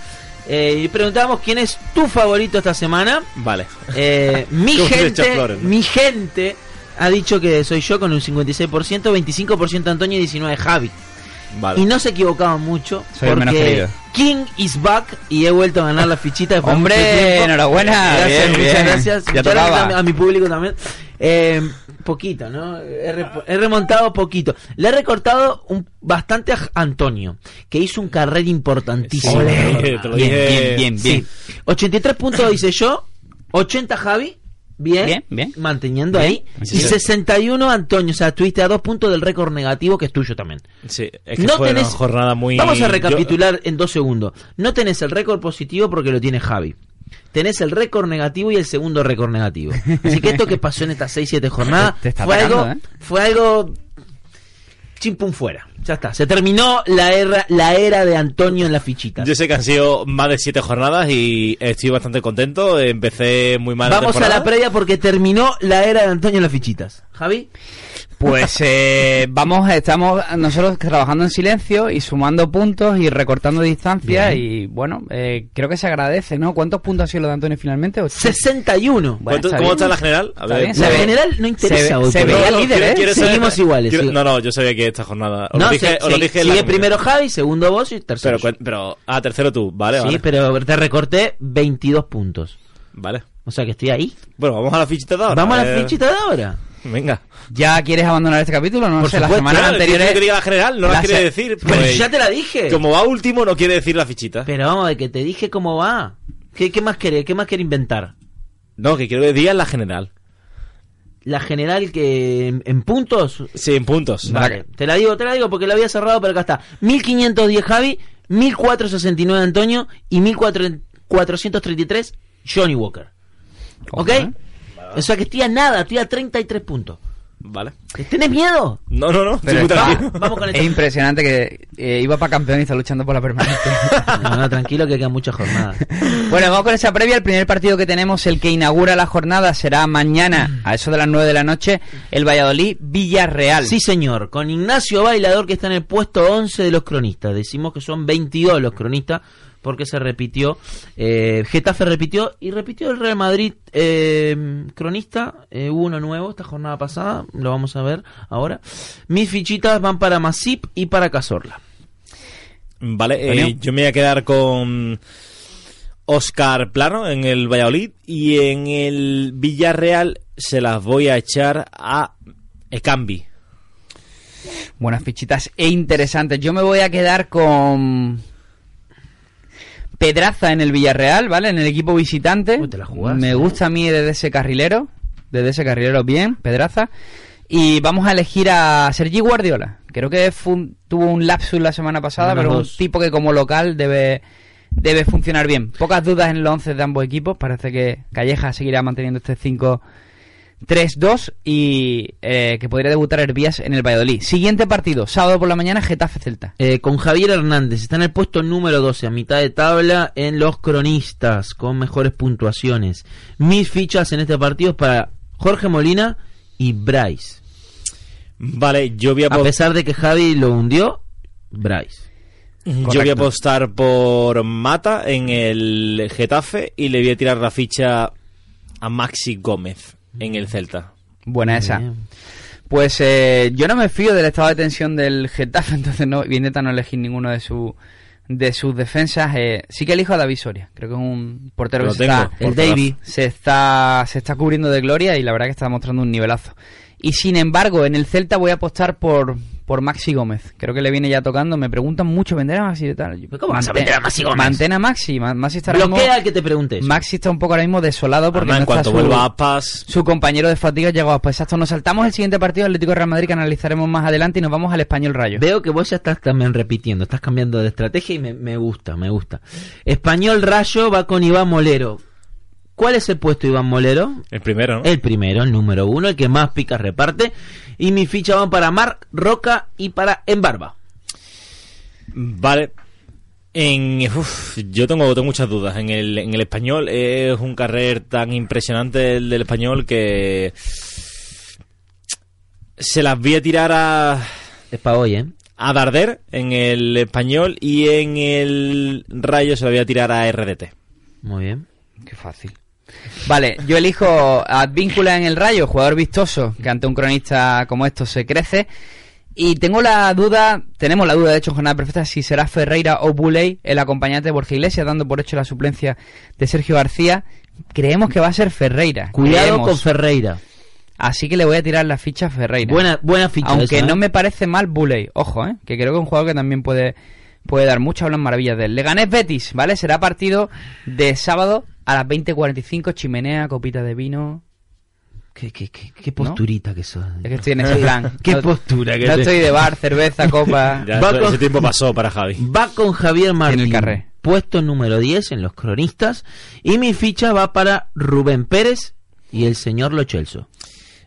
eh, y preguntábamos quién es tu favorito esta semana. Vale. Eh, mi *laughs* gente, mi gente ha dicho que soy yo con un 56%, 25% Antonio y 19% Javi. Vale. Y no se equivocaban mucho. Soy el menos porque querido. King is back y he vuelto a ganar la fichita. Hombre, enhorabuena, Gracias, bien, muchas bien. gracias. Ya gracias a mi público también. Eh, poquito, ¿no? He, remontado poquito. Le he recortado un, bastante a Antonio, que hizo un carrera importantísimo. Sí, Bien, bien, bien, bien. 83 puntos hice yo, 80 Javi, bien, Bien, bien. manteniendo Bien. ahí, Sí, y sí. 61 Antonio, o sea, estuviste a dos puntos del récord negativo que es tuyo también. Sí, es que No fue tenés- una jornada muy... Vamos a yo- recapitular en dos segundos. No tenés el récord positivo porque lo tiene Javi. Tenés el récord negativo y el segundo récord negativo. Así que esto que pasó en estas 6-7 jornadas *laughs* Te fue, algo, ¿eh? fue algo chimpum fuera. Ya está. Se terminó la era, la era de Antonio en la fichita. Yo sé que han sido más de siete jornadas y estoy bastante contento. Empecé muy mal la Vamos a la previa porque terminó la era de Antonio en las fichitas. Javi. Pues eh, vamos, estamos nosotros trabajando en silencio y sumando puntos y recortando distancia y bueno, eh, creo que se agradece, ¿no? ¿Cuántos puntos ha sido lo de Antonio finalmente? Ocho. Bueno, 61. ¿Cuánto- está ¿Cómo bien. está la general? A Está ver. bien, La ve- general no interesa se ve- hoy. se veía el líder, ¿eh? quiero saber- Seguimos iguales. quiero- sí. No, no, yo sabía que esta jornada... Os No, lo dije, se- os lo se- dije en la sigue comunidad. primero Javi, segundo vos y tercero. Pero, ah, tercero tú, vale, sí, vale. pero te recorté 22 puntos. Vale. O sea que estoy ahí. Bueno, vamos a la fichita de ahora. Vamos a la Eh, fichita de ahora. Venga. ¿Ya quieres abandonar este capítulo? No Por sé, las supuesto. semanas Claro, anteriores... yo quería la general, no la, la quiere se- decir. Pero pues, ya te la dije. Como va último, no quiere decir la fichita. Pero vamos ver, que te dije cómo va. ¿Qué, qué más querés? ¿Qué más querés inventar? No, que quiero que digas la general. La general que en, en puntos. Sí, en puntos. Vale, te la digo, te la digo porque la había cerrado, pero acá está. 1510 Javi, 1469 Antonio y 1433 Johnny Walker. ¿Ok? O sea que estoy a nada, estoy a 33 puntos. Vale. ¿Tenés miedo? No, no, no. Pero está-. *laughs* Vamos con Es impresionante que eh, iba para campeón y está luchando por la permanente. *laughs* No, no, tranquilo que quedan muchas jornadas. *laughs* Bueno, vamos con esa previa. El primer partido que tenemos, el que inaugura la jornada, será mañana a eso de las 9 de la noche, el Valladolid Villarreal. Sí, señor, con Ignacio Bailador que está en el puesto 11 de los cronistas. Decimos que son 22 los cronistas porque se repitió, eh, Getafe repitió y repitió el Real Madrid eh, cronista, eh, hubo uno nuevo esta jornada pasada, lo vamos a ver ahora. Mis fichitas van para Masip y para Cazorla. Vale, eh, yo me voy a quedar con Oscar Plano en el Valladolid y en el Villarreal se las voy a echar a Ekambi. Buenas fichitas e interesantes. Yo me voy a quedar con Pedraza en el Villarreal, ¿vale? En el equipo visitante. Uy, te la jugaste, me ¿eh? gusta a mí desde ese carrilero. Desde ese carrilero bien, Pedraza. Y vamos a elegir a Sergi Guardiola. Creo que un- tuvo un lapsus la semana pasada, pero dos. un tipo que como local debe debe funcionar bien. Pocas dudas en los 11 de ambos equipos. Parece que Calleja seguirá manteniendo este 5 3-2 y eh, que podría debutar Hervías en el Valladolid. Siguiente partido, sábado por la mañana, Getafe Celta. Eh, con Javier Hernández, está en el puesto número 12, a mitad de tabla en los cronistas, con mejores puntuaciones. Mis fichas en este partido es para Jorge Molina y Bryce. Vale, yo voy a, A pesar de que Javi lo hundió, Bryce. yo voy a apostar por Mata en el Getafe y le voy a tirar la ficha a Maxi Gómez en el Celta. Buena esa. Bien. Pues eh, yo no me fío del estado de tensión del Getafe, *laughs* entonces no, voy a intentar no elegir ninguno de su de sus defensas. Eh, sí que elijo a David Soria, creo que es un portero Lo que se está, El Davy. se está se está cubriendo de gloria y la verdad que está mostrando un nivelazo. Y sin embargo, en el Celta voy a apostar por, por Maxi Gómez. Creo que le viene ya tocando. Me preguntan mucho vender a Maxi y tal. Yo, ¿Pero cómo vas a vender a Maxi Gómez? Mantén a Maxi. Ma- Maxi está ahora mismo- Bloquea al que te pregunte eso. Maxi está un poco ahora mismo desolado porque Además, no en cuanto está su, vuelva a Paz, su compañero de fatiga llegó. Pues exacto, nos saltamos el siguiente partido Atlético Real Madrid que analizaremos más adelante y nos vamos al Español Rayo. Veo que vos ya estás también repitiendo, estás cambiando de estrategia y me, me gusta, me gusta. Español Rayo va con Iván Molero. ¿Cuál es el puesto Iván Molero? el primero, ¿no? El primero, el número uno, el que más picas reparte. Y mis fichas van para Marc Roca y para Embarba. Vale. En, uf, yo tengo, tengo muchas dudas. En el, en el español es un carrer tan impresionante el del español que se las voy a tirar a, Es para hoy, ¿eh? a Darder en el español y en el Rayo se la voy a tirar a RDT. Muy bien. Qué fácil. Vale, yo elijo Advíncula en el Rayo, jugador vistoso, que ante un cronista como esto se crece. Y tengo la duda, tenemos la duda de hecho en jornada perfecta si será Ferreira o Buley el acompañante de Borja Iglesias, dando por hecho la suplencia de Sergio García. Creemos que va a ser Ferreira. Cuidado creemos. con Ferreira. Así que le voy a tirar la ficha a Ferreira. Buena, buena ficha. Aunque esa, no ¿eh? me parece mal Buley. Ojo, ¿eh? Que creo que es un jugador que también puede, puede dar mucho. Hablan maravillas de él. Leganés Betis, ¿vale? Será partido de sábado a las 20.45. Chimenea, copita de vino. Qué, qué, qué, qué posturita que sos. Es que estoy en ese plan. *laughs* Qué No- postura que No te- estoy de bar, cerveza, *laughs* copa. Ya, Va eso- con- ese tiempo pasó para Javi. Va con Javier Martín. el carré. Puesto número 10 en los cronistas. Y mi ficha va para Rubén Pérez y el señor Lo Celso.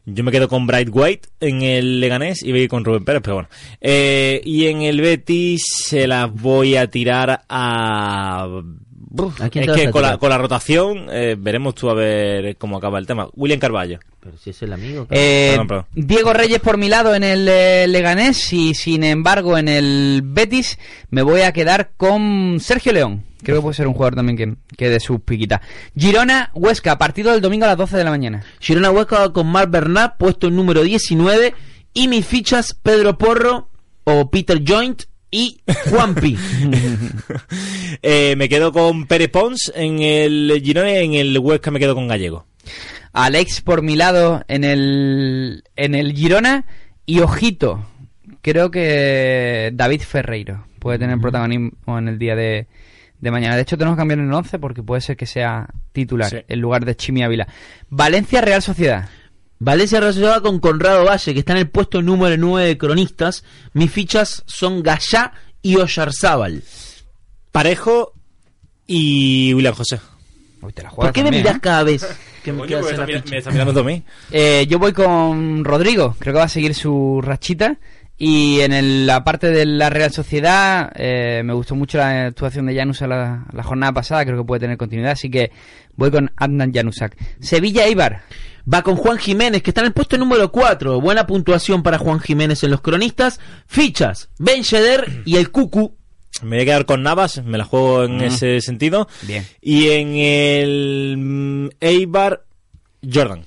Yo me quedo con Bright White en el Leganés y voy a ir con Rubén Pérez, pero bueno. Eh, y en el Betis se las voy a tirar a... Uf, ¿A quién es que con la, con la rotación eh, veremos tú a ver cómo acaba el tema. William Carballo. Pero si es el amigo. Eh, Perdón, perdón. Diego Reyes por mi lado en el eh, Leganés y sin embargo en el Betis me voy a quedar con Sergio León. Creo que puede ser un jugador también que, que de sus piquitas. Girona, Huesca, partido del domingo a las 12 de la mañana. Girona Huesca con Marc Bernat, puesto número 19. Y mis fichas, Pedro Porro o Peter Joint y Juanpi. *laughs* Eh, me quedo con Pérez Pons en el Girona y en el Huesca me quedo con Gallego. Alex por mi lado en el, en el Girona y ojito, creo que David Ferreiro puede tener protagonismo en el día de, de mañana. De hecho, tenemos que cambiar el 11 porque puede ser que sea titular Sí. en lugar de Chimi Ávila. Valencia Real Sociedad. Valencia va con Conrado Valle, que está en el puesto número 9 de cronistas. Mis fichas son Gallá y Oyarzábal. Parejo y William José. Uy, te la ¿Por qué me mirás ¿eh? cada vez que me quedas en la ficha? me está mirando tú a mí. Eh, yo voy con Rodrigo, creo que va a seguir su rachita. Y en el- la parte de la Real Sociedad, eh, me gustó mucho la actuación de Janus a la, la jornada pasada, creo que puede tener continuidad, así que voy con Adnan Janusak. Sevilla Eibar. Va con Juan Jiménez, que está en el puesto número 4. Buena puntuación para Juan Jiménez en los cronistas. Fichas, Ben Yedder y el Cucu. Me voy a quedar con Navas, me la juego en ese sentido. Bien. Y en el mm, Eibar, Jordan.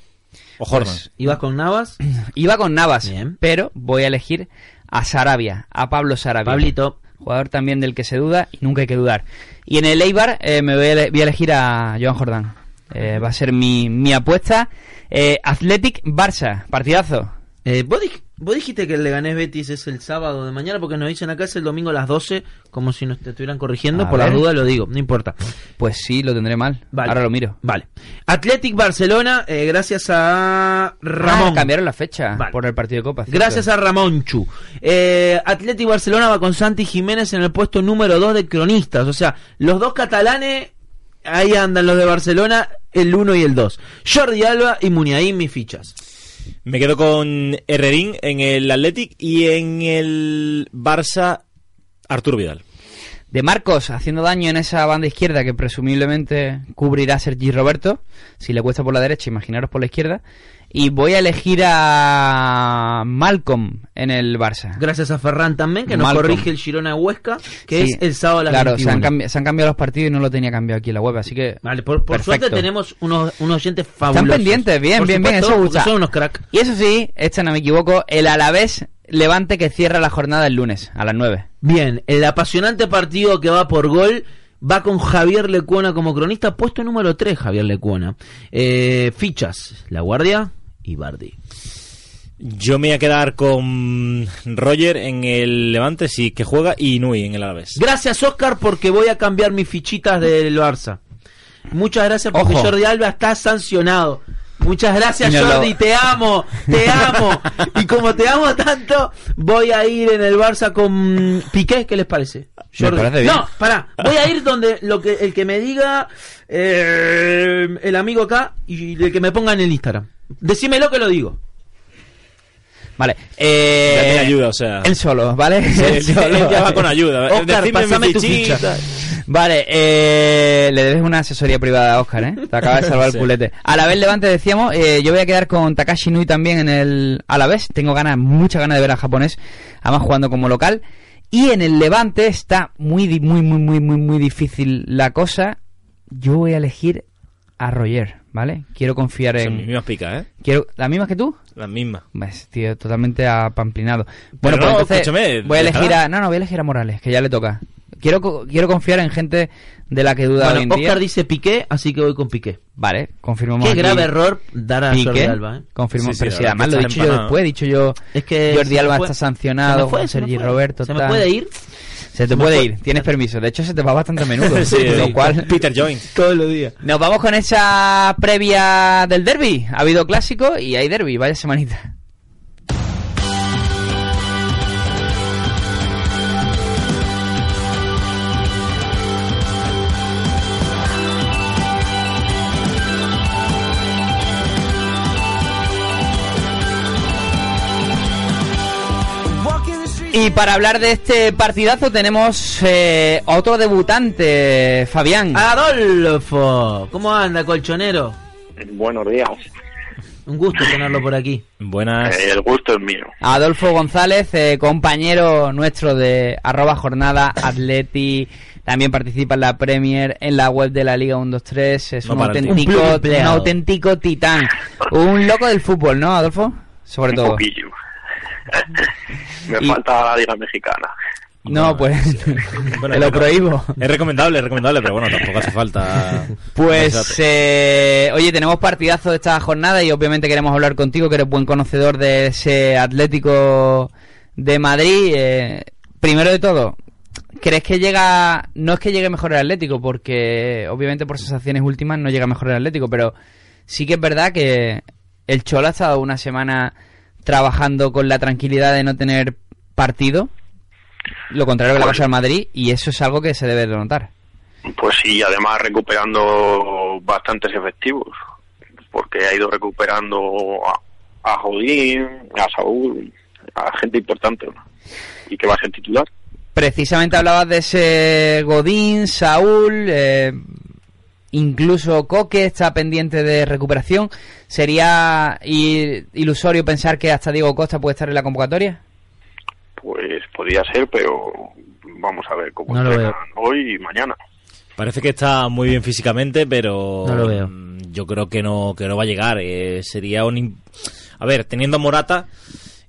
O Jordan. Pues, Ibas con Navas. *clears throat* Iba con Navas, Bien. pero voy a elegir a Sarabia, a Pablo Sarabia. Pablito. Jugador también del que se duda y nunca hay que dudar. Y en el Eibar eh, me voy a, voy a elegir a Joan Jordán. Eh, va a ser mi, mi apuesta. Eh, Athletic Barça, partidazo. Eh, ¿vos, dij- vos dijiste que el Leganés Betis es el sábado de mañana porque nos dicen acá es el domingo a las 12, como si nos te estuvieran corrigiendo. A Por la ver. duda lo digo, no importa. Pues sí, lo tendré mal. Vale. Ahora lo miro. Vale. Athletic Barcelona, eh, gracias a Ramón. Ah, cambiaron la fecha Vale. por el partido de Copa. ¿cierto? Gracias a Ramón Chu. Eh, Athletic Barcelona va con Santi Jiménez en el puesto número 2 de cronistas. O sea, los dos catalanes, ahí andan los de Barcelona, el 1 y el 2. Jordi Alba y Muniaín, mis fichas. Me quedo con Herrerín en el Athletic y en el Barça, Arturo Vidal. De Marcos haciendo daño en esa banda izquierda que presumiblemente cubrirá Sergi Roberto. Si le cuesta por la derecha, imaginaros por la izquierda. Y voy a elegir a Malcolm en el Barça. Gracias a Ferran también, que nos Malcolm. corrige el Girona Huesca, que Sí, es el sábado a las Claro, se 21. han, cambi- se han cambiado los partidos y no lo tenía cambiado aquí en la web, así que... Vale, por, suerte tenemos unos, unos oyentes fabulosos. Están pendientes, bien, Por bien, bien, eso gusta. Son unos crack. Y eso sí, este no me equivoco, el Alavés Levante que cierra la jornada el lunes a las 9. Bien, el apasionante partido que va por gol va con Javier Lecuona como cronista, puesto número 3, Javier Lecuona. Eh, fichas, La Guardia y Bardi. Yo me voy a quedar con Roger en el Levante, sí, que juega, y Nui en el Alavés. Gracias, Oscar, porque voy a cambiar mis fichitas del Barça. Muchas gracias porque Ojo. Jordi Alba está sancionado. Muchas gracias, lo- Jordi, te amo, te amo. *laughs* y como te amo tanto, voy a ir en el Barça con Piqué, ¿qué les parece? Me parece bien. No, pará, voy a ir donde lo que el que me diga eh, el amigo acá y el que me ponga en el Instagram. Decímelo que lo digo. Vale, Ya eh... tiene ayuda, o sea. Él solo, ¿vale? *laughs* Él Sí, solo. él ya va con ayuda. Oscar, mi tu fichita. Vale, eh, le debes una asesoría privada a Oscar, ¿eh? Te acaba de salvar el *laughs* Sí. culete. A la vez Levante decíamos, eh, yo voy a quedar con Takashi Nui también en el a la vez. Tengo ganas, muchas ganas de ver a japonés, además jugando como local. Y en el Levante está muy, muy, muy, muy, muy, muy difícil la cosa. Yo voy a elegir a Roger, ¿vale? Quiero confiar Son en... mis mismas picas, ¿eh? Quiero, ¿Las mismas que tú? La misma. Ves, tío, totalmente apamplinado. Bueno, Pero pues no, entonces voy a elegir a... No, no, voy a elegir a Morales, que ya le toca. Quiero, co- quiero confiar en gente de la que duda hoy Bueno, en día. Oscar dice Piqué, así que voy con Piqué. Vale, confirmamos Qué aquí. grave error dar a Piqué. Jordi Alba, ¿eh? Confirmo, Sí, sí, pero verdad además lo he dicho yo después, he dicho yo... Es que Jordi Alba fue- está sancionado, se fue, Sergi. Roberto Se me puede ir. Se te puede ir, tienes permiso. De hecho, se te va bastante a menudo. *laughs* Sí, lo cual... Peter Joint. *laughs* Todos los días. Nos vamos con esa previa del derby. Ha habido clásico y hay derby, vaya semanita. Y para hablar de este partidazo tenemos eh, a otro debutante, Fabián. Adolfo, ¿cómo anda, colchonero? Buenos días. Un gusto tenerlo por aquí. Buenas. Eh, el gusto es mío. Adolfo González, eh, compañero nuestro de arroba jornada atleti, también participa en la Premier, en la web de la Liga 123, es No un, auténtico. Un auténtico titán, un loco del fútbol, ¿no, Adolfo? Sobre Un todo. poquillo. Me Y- falta la liga mexicana. No, pues *laughs* Bueno, te lo prohíbo. Es recomendable, es recomendable, pero bueno, tampoco hace falta. Pues, eh, oye, tenemos partidazo de esta jornada y obviamente queremos hablar contigo, que eres buen conocedor de ese Atlético de Madrid. Eh, primero de todo, ¿crees que llega, no es que llegue mejor el Atlético, porque obviamente por sensaciones últimas no llega mejor el Atlético, pero sí que es verdad que el Cholo ha estado una semana trabajando con la tranquilidad de no tener partido, lo contrario que le pasa al Madrid, y eso es algo que se debe de notar. Pues sí, además recuperando bastantes efectivos, porque ha ido recuperando a, a Jodín, a Saúl, a gente importante, ¿no? y que va a ser titular. Precisamente hablabas de ese Godín, Saúl, eh, incluso Coque está pendiente de recuperación. ¿Sería ilusorio pensar que hasta Diego Costa puede estar en la convocatoria? Pues podría ser, pero vamos a ver cómo No lo hoy y mañana. Parece que está muy bien físicamente, pero No lo veo. mm, yo creo que no que no va a llegar. Eh, sería un im- a ver, teniendo a Morata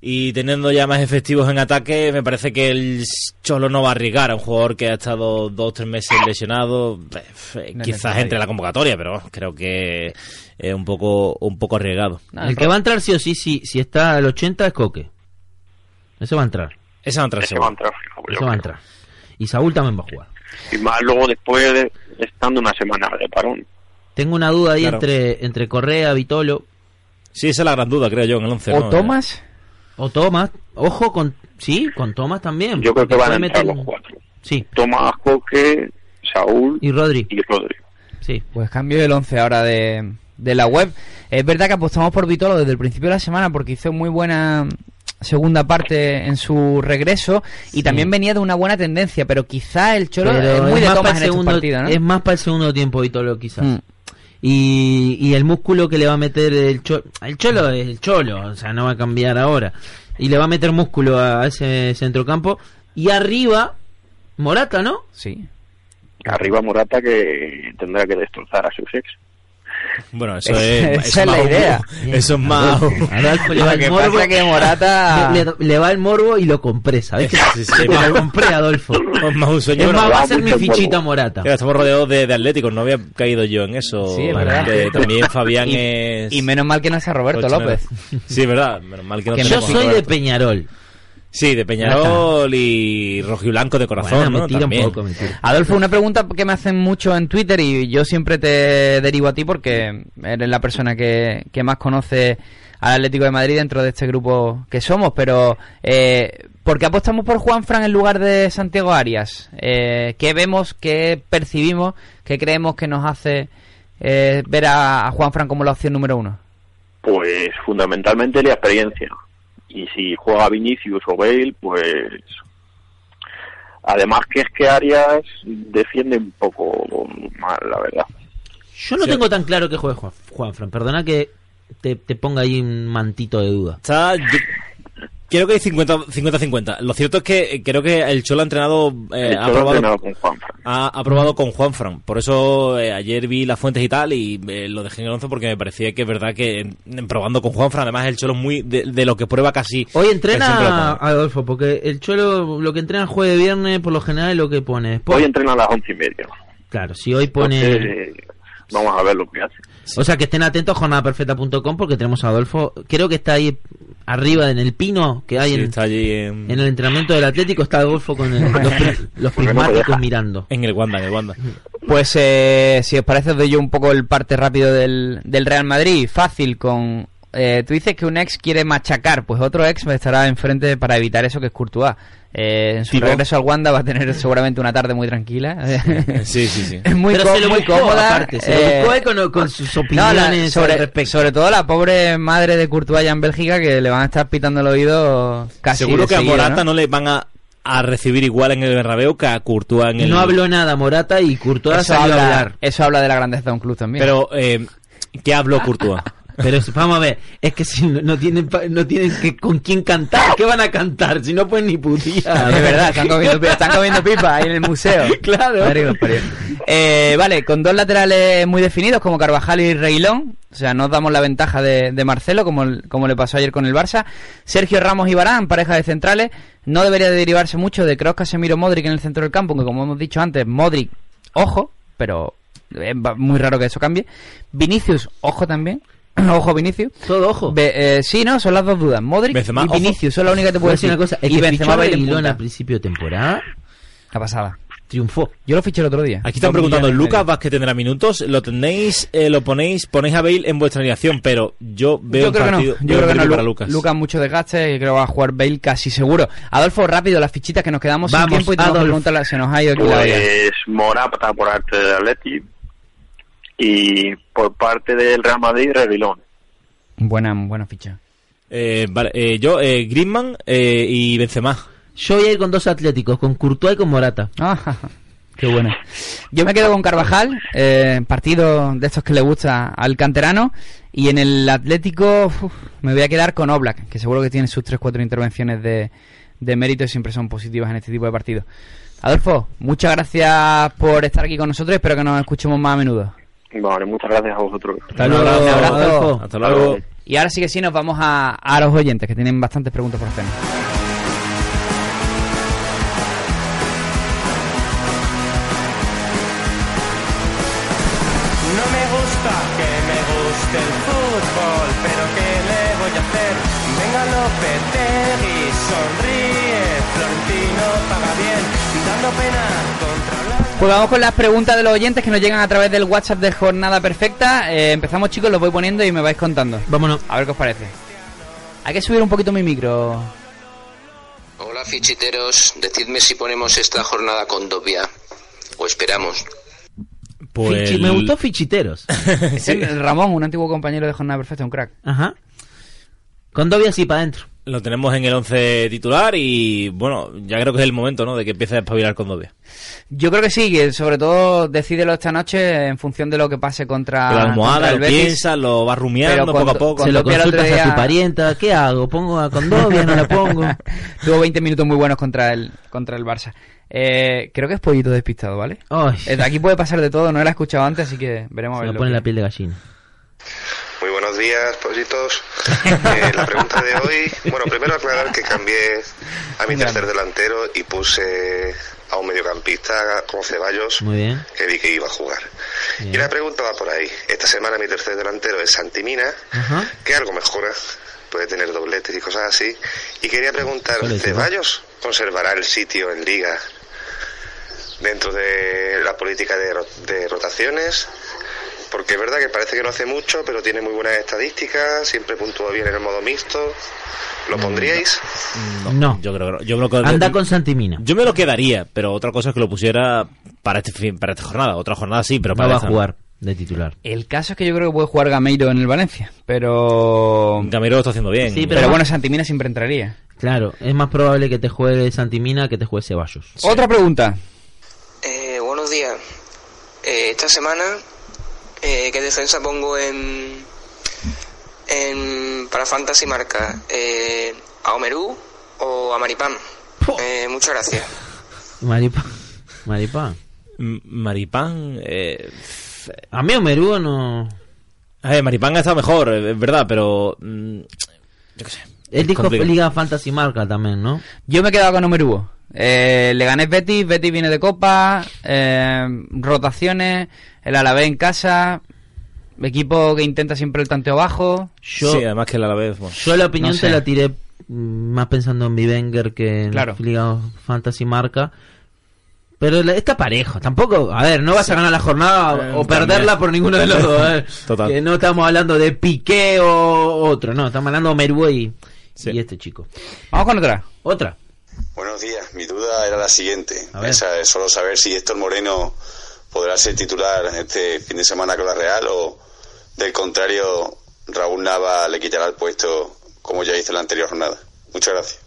y teniendo ya más efectivos en ataque, me parece que el Cholo no va a arriesgar a un jugador que ha estado dos o tres meses lesionado. Eh, eh, No quizás entre en la convocatoria, pero creo que es un poco un poco arriesgado. El que va a entrar sí o sí, sí, si está al 80 es Coque. Ese va a entrar. Esa va a entrar Ese va a entrar Ese va a entrar. Y Saúl también va a jugar. Y más luego después de estando una semana de parón. Tengo una duda ahí Claro. entre, entre Correa, Vitolo Sí, esa es la gran duda, creo yo, en el 11. ¿O ¿no? Tomás? O Tomás. Ojo con... Sí, con Tomás también. Yo creo que van a entrar meter- los cuatro. Sí, Tomás Coque, Saúl y Rodri. y Rodri. Sí. Pues cambio el 11 ahora de, de la web. Es verdad que apostamos por Vitolo desde el principio de la semana porque hizo muy buena segunda parte en su regreso y también venía de una buena tendencia, pero quizá el Cholo Pero es muy es de más Tomás para en el estos segundo, es más para el segundo tiempo Vitolo quizás. Mm. Y, y el músculo que le va a meter el Cholo, el Cholo es el Cholo, o sea, no va a cambiar ahora. Y le va a meter músculo a ese centrocampo. Y arriba, Morata, ¿no? Sí. Arriba Morata que tendrá que destrozar a sus ex. Bueno, eso es, *laughs* esa es más la idea. Eso es más. Adolfo le Lo va que el morbo. pasa que Morata... Le, va el morbo y lo compré, ¿sabes? Sí, sí, lo compré, Adolfo. es más un sueño. Es más, va a ser mi fichita. Morata. Mira, estamos rodeados de, de atléticos, no había caído yo en eso. Sí, es verdad. Que también Fabián Y- es. Y menos mal que no está Roberto. López. Sí, es verdad. Menos mal que no Que Yo soy de. Peñarol. Sí, de Peñarol y rojiblanco de corazón, Bueno. Adolfo, una pregunta que me hacen mucho en Twitter y yo siempre te derivo a ti porque eres la persona que, que más conoce al Atlético de Madrid dentro de este grupo que somos, pero eh, ¿por qué apostamos por Juan Fran en lugar de Santiago Arias? Eh, ¿Qué vemos, qué percibimos, qué creemos que nos hace eh, ver a, a Juan Fran como la opción número uno? Pues fundamentalmente la experiencia. Y si juega Vinicius o Bale, pues... Además que es que Arias defiende un poco mal, la verdad. Yo no Sí. tengo tan claro que juegue Juan, Juanfran. Perdona que te, te ponga ahí un mantito de duda. Yo, Creo que hay 50-50. Lo cierto es que eh, creo que el Cholo ha entrenado, eh, El ha, Cholo ha probado, entrenado con Juanfran. ha, ha probado con Juanfran. Por eso eh, ayer vi las fuentes y tal y eh, lo dejé en el 11 porque me parecía que es verdad que en- en probando con Juanfran, además el Cholo es muy de, de lo que prueba casi. Hoy entrena. Adolfo, porque el Cholo lo que entrena jueves de viernes por lo general es lo que pone. Después- Hoy entrena a las once y media. Claro, si hoy pone... Entonces, vamos a ver lo que hace. O sea, que estén atentos a jornadaperfecta.com porque tenemos a Adolfo, creo que está ahí arriba en el pino que hay Sí, en, está allí en, en el entrenamiento del Atlético, está Adolfo con el- los, prismáticos mirando. en el Wanda, en el Wanda. Pues eh, si os parece os doy yo un poco el parte rápido del, del Real Madrid. Fácil con... eh, tú dices que un ex quiere machacar, pues otro ex estará enfrente para evitar eso que es Courtois. Eh, en su Tipo. regreso al Wanda va a tener seguramente una tarde muy tranquila. Sí, *laughs* sí, sí. es muy, Pero se lo muy cómoda. aparte, se lo eh, con, con sus no, opiniones la- al sobre, respecto. sobre todo la pobre madre de Courtois allá en Bélgica que le van a estar pitando el oído casi Seguro que a Morata ¿no? ¿no? le van a, a recibir igual en el Bernabéu que a Courtois en el... No habló nada Morata y Courtois Eso salió a habla, hablar. eso habla de la grandeza de un club también. Pero, eh, ¿qué habló Courtois? Pero vamos a ver, es que si no, no tienen no tienen que con quién cantar, ¿qué van a cantar? Si no pueden ni putear. Es verdad, están comiendo, pi- están comiendo pipa ahí en el museo. *laughs* Claro. Eh, vale, con dos laterales muy definidos como Carvajal y Reilón. O sea, nos damos la ventaja de, de Marcelo, como, el- como le pasó ayer con el Barça. Sergio Ramos y Barán, pareja de centrales. No debería de derivarse mucho de Kroos, Casemiro, Modric en el centro del campo, que como hemos dicho antes, Modric, ojo, pero es va- muy raro que eso cambie. Vinicius, ojo también. Ojo Vinicius. Todo ojo. Be- eh, sí, no, son las dos dudas. Modric Benzema, y. Vinicius son las únicas que te Puedo decir una cosa, el y que Benzema va a principio de temporada La pasada. triunfó. Yo lo fiché el otro día. Aquí están preguntando, Lucas medio. Vázquez tendrá minutos, lo tenéis, eh, lo ponéis, ponéis a Bale en vuestra alineación, pero yo veo Yo un creo que no. partido, Yo creo que no. partido para Lu- Lucas. Lucas mucho desgaste y creo que va a jugar Bale casi seguro. Adolfo, rápido, las fichitas que nos quedamos sin Vamos, tiempo y tenemos que preguntarle, se nos ha ido aquí la. Pues Morata por arte Atleti y por parte del Real Madrid, Revilón. Buena, buena ficha. Eh, vale, eh, yo, eh, Griezmann eh, y Benzema. Yo voy a ir con dos atléticos, con Courtois y con Morata. *laughs* Ah, qué buena. Yo me quedo con Carvajal, eh, partido de estos que le gusta al canterano. Y en el Atlético uf, me voy a quedar con Oblak, que seguro que tiene sus 3-4 intervenciones de, de mérito y siempre son positivas en este tipo de partidos. Adolfo, muchas gracias por estar aquí con nosotros espero que nos escuchemos más a menudo. Vale, muchas gracias a vosotros. Hasta Un luego, abrazo. un abrazo. Adolfo. Hasta luego. Y ahora sí que sí, nos vamos a, a los oyentes que tienen bastantes preguntas por hacernos. No me gusta que me guste el fútbol, pero ¿qué le voy a hacer? Venga Lopetegui, sonríe, Florentino paga bien, dando pena. Pues vamos con las preguntas de los oyentes que nos llegan a través del WhatsApp de Jornada Perfecta. Eh, empezamos chicos, los voy poniendo y me vais contando. Vámonos. A ver qué os parece. Hay que subir un poquito mi micro. Hola fichiteros, decidme si ponemos esta jornada con Dobia. O esperamos. Pues Fichi- Me gustó Fichiteros. *laughs* Es el Ramón, un antiguo compañero de Jornada Perfecta, un crack. Ajá. Con Dobby así para adentro. Lo tenemos en el 11 titular y bueno, ya creo que es el momento, ¿no? De que empiece a espabilar con Dobia. Yo creo que sí, que sobre todo decídelo esta noche en función de lo que pase contra, la contra almohada el lo Betis. piensa, lo va rumiando Pero poco a poco. Se lo el consultas a día- tu parienta. ¿Qué hago? ¿Pongo a con Dobby? ¿No la pongo? *laughs* Tuvo 20 minutos muy buenos contra el, contra el Barça. Eh, creo que es pollito despistado, ¿vale? Ay, Eh, Aquí puede pasar de todo, no lo he escuchado antes, así que veremos a se ver me lo pone que- la piel de gallina. Buenos días, pollitos. Eh, la pregunta de hoy, bueno, primero aclarar que cambié a mi tercer delantero y puse a un mediocampista como Ceballos, Muy bien. que vi que iba a jugar. Bien. Y la pregunta va por ahí. Esta semana mi tercer delantero es Santimina, Ajá. que algo mejora, puede tener dobletes y cosas así. Y quería preguntar. ¿Ceballos conservará el sitio en liga dentro de la política de, de rotaciones? Porque es verdad que parece que no hace mucho, pero tiene muy buenas estadísticas, siempre puntúa bien en el modo mixto. ¿Lo pondríais? No. Yo creo, que no. yo me lo qued- Anda con Santimina. Yo me lo quedaría, pero otra cosa es que lo pusiera para este fin, para esta jornada. Otra jornada sí, pero No para va a jugar de titular. El caso es que yo creo que puede jugar Gameiro en el Valencia, pero... Gamero lo está haciendo bien. Sí, Pero, pero- bueno, Santimina siempre entraría. Claro, es más probable que te juegue Santimina que te juegue Ceballos. Otra pregunta. Eh, buenos días. Eh, esta semana, eh, ¿qué defensa pongo en, en para Fantasy Marca? Eh, ¿A Omerú o a Maripán? Eh, muchas gracias. Maripán. Maripán. M- Maripán. Eh, A mí Omerú no. a ver, Maripán ha estado mejor, es verdad, pero. mm, yo qué sé. Él dijo complicado. Liga Fantasy Marca también, ¿no? Yo me he quedado con Omeruo. Eh, le gané Betis, Betis viene de Copa, eh, rotaciones, el Alavés en casa, equipo que intenta siempre el tanteo bajo. Yo, Sí, además que la vez. Bueno. yo la opinión No sé. te la tiré más pensando en Wenger que en Claro. Liga Fantasy Marca. Pero está parejo, tampoco, a ver, no vas a ganar la jornada Eh, o también. perderla por ninguno de los dos. eh. Total. Que no estamos hablando de Piqué o otro, no, estamos hablando de Omerú y, y este chico. Vamos con otra. Otra. Buenos días, mi duda era la siguiente. A ver. Esa es solo saber si Héctor Moreno podrá ser titular este fin de semana con la Real o, del contrario, Raúl Nava le quitará el puesto como ya hizo en la anterior jornada. Muchas gracias.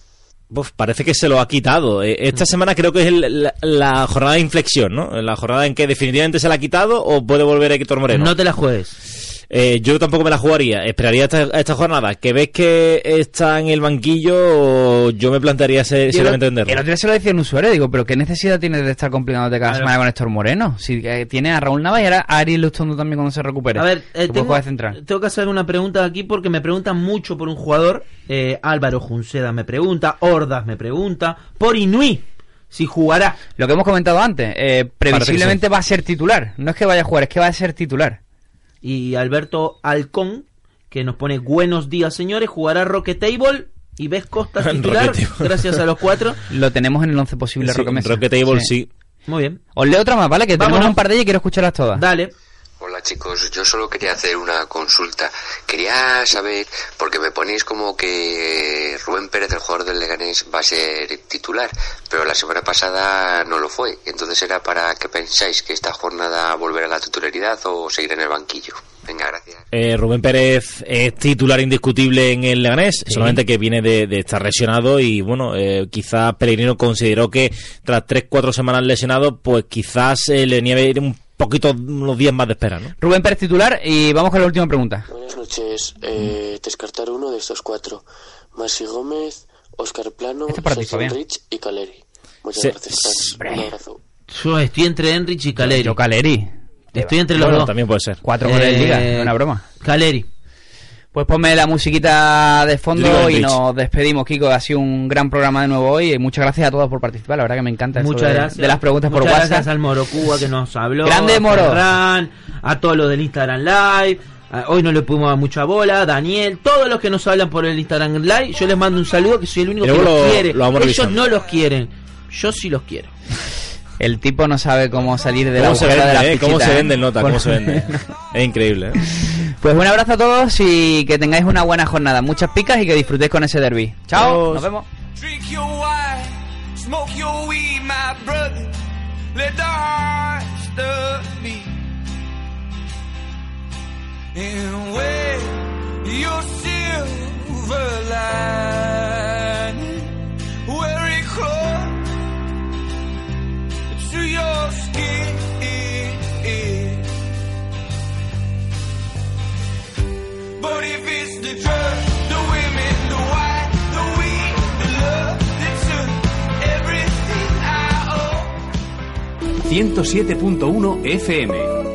Uf, parece que se lo ha quitado. Eh, Esta semana creo que es el- la, la jornada de inflexión, ¿no? La jornada en que definitivamente se la ha quitado o puede volver Héctor Moreno. No te la juegues. Eh, yo tampoco me la jugaría. Esperaría esta, esta jornada. Que ves que está en el banquillo, yo me plantearía se- Y el, seriamente otro venderlo. día se lo decía un usuario, digo, pero ¿qué necesidad tiene de estar complicándote cada Claro. semana con Héctor Moreno? Si eh, tiene a Raúl Navas y ahora a Ariel Lustondo también cuando se recupere. A ver, eh, tengo que hacer una pregunta aquí porque me preguntan mucho por un jugador. Eh, Álvaro Junceda me pregunta, Hordas me pregunta, por Inui, si jugará. Lo que hemos comentado antes, eh, previsiblemente va a ser titular. No es que vaya a jugar, es que va a ser titular. Y Alberto Alcón, que nos pone buenos días señores, jugará Rocket Table y ves Costa *laughs* titular, gracias a los cuatro. *laughs* Lo tenemos en el 11 posible Sí, Roque Mesa. Rocket Table, sí. Muy bien. Os leo otra más, ¿vale? Que Vámonos. tenemos un par de ellas y quiero escucharlas todas. Dale. Hola chicos, yo solo quería hacer una consulta. Quería saber, porque me ponéis como que Rubén Pérez, el jugador del Leganés, va a ser titular, pero la semana pasada no lo fue. Entonces era para que pensáis que esta jornada volverá a la titularidad o seguirá en el banquillo. Venga, gracias. Eh, Rubén Pérez es titular indiscutible en el Leganés, solamente que viene de, de estar lesionado y bueno, eh, quizás Pellegrino consideró que tras 3-4 semanas lesionado, pues quizás eh, le nieve un poquito unos días más de espera, ¿no? Rubén Pérez titular y vamos con la última pregunta. Buenas noches. Eh, descartar uno de estos cuatro. Masi Gómez, Oscar Plano, Este para ti, Sergio Fabián. Rich y Caleri. Muchas Se- gracias. Un abrazo. Yo estoy entre Enrich y Caleri. Yo Caleri. Estoy entre los Bueno, dos. también puede ser. Cuatro goles de Eh, liga, no es una broma. Caleri. Pues ponme la musiquita de fondo y nos despedimos, Kiko. Ha sido un gran programa de nuevo hoy. y Muchas gracias a todos por participar. La verdad que me encanta Muchas de, gracias. de las preguntas por Muchas WhatsApp. gracias al Moro Cuba que nos habló. Grande a Moro. Ferran, a todos los del Instagram Live. a- Hoy no le pudimos dar mucha bola. Daniel, todos los que nos hablan por el Instagram Live. Yo les mando un saludo que soy el único que los lo- quiere. lo Ellos revisando. no los quieren. Yo sí los quiero. El tipo no sabe cómo salir de la ¿Cómo se agujera vende, de la eh? ¿Cómo se ¿eh? vende el nota? ¿Cómo se vende? es increíble, ¿eh? *laughs* Pues un abrazo a todos y que tengáis una buena jornada. Muchas picas y que disfrutéis con ese derby. Chao, Adiós. nos vemos. Drink your wine, 107.1 FM.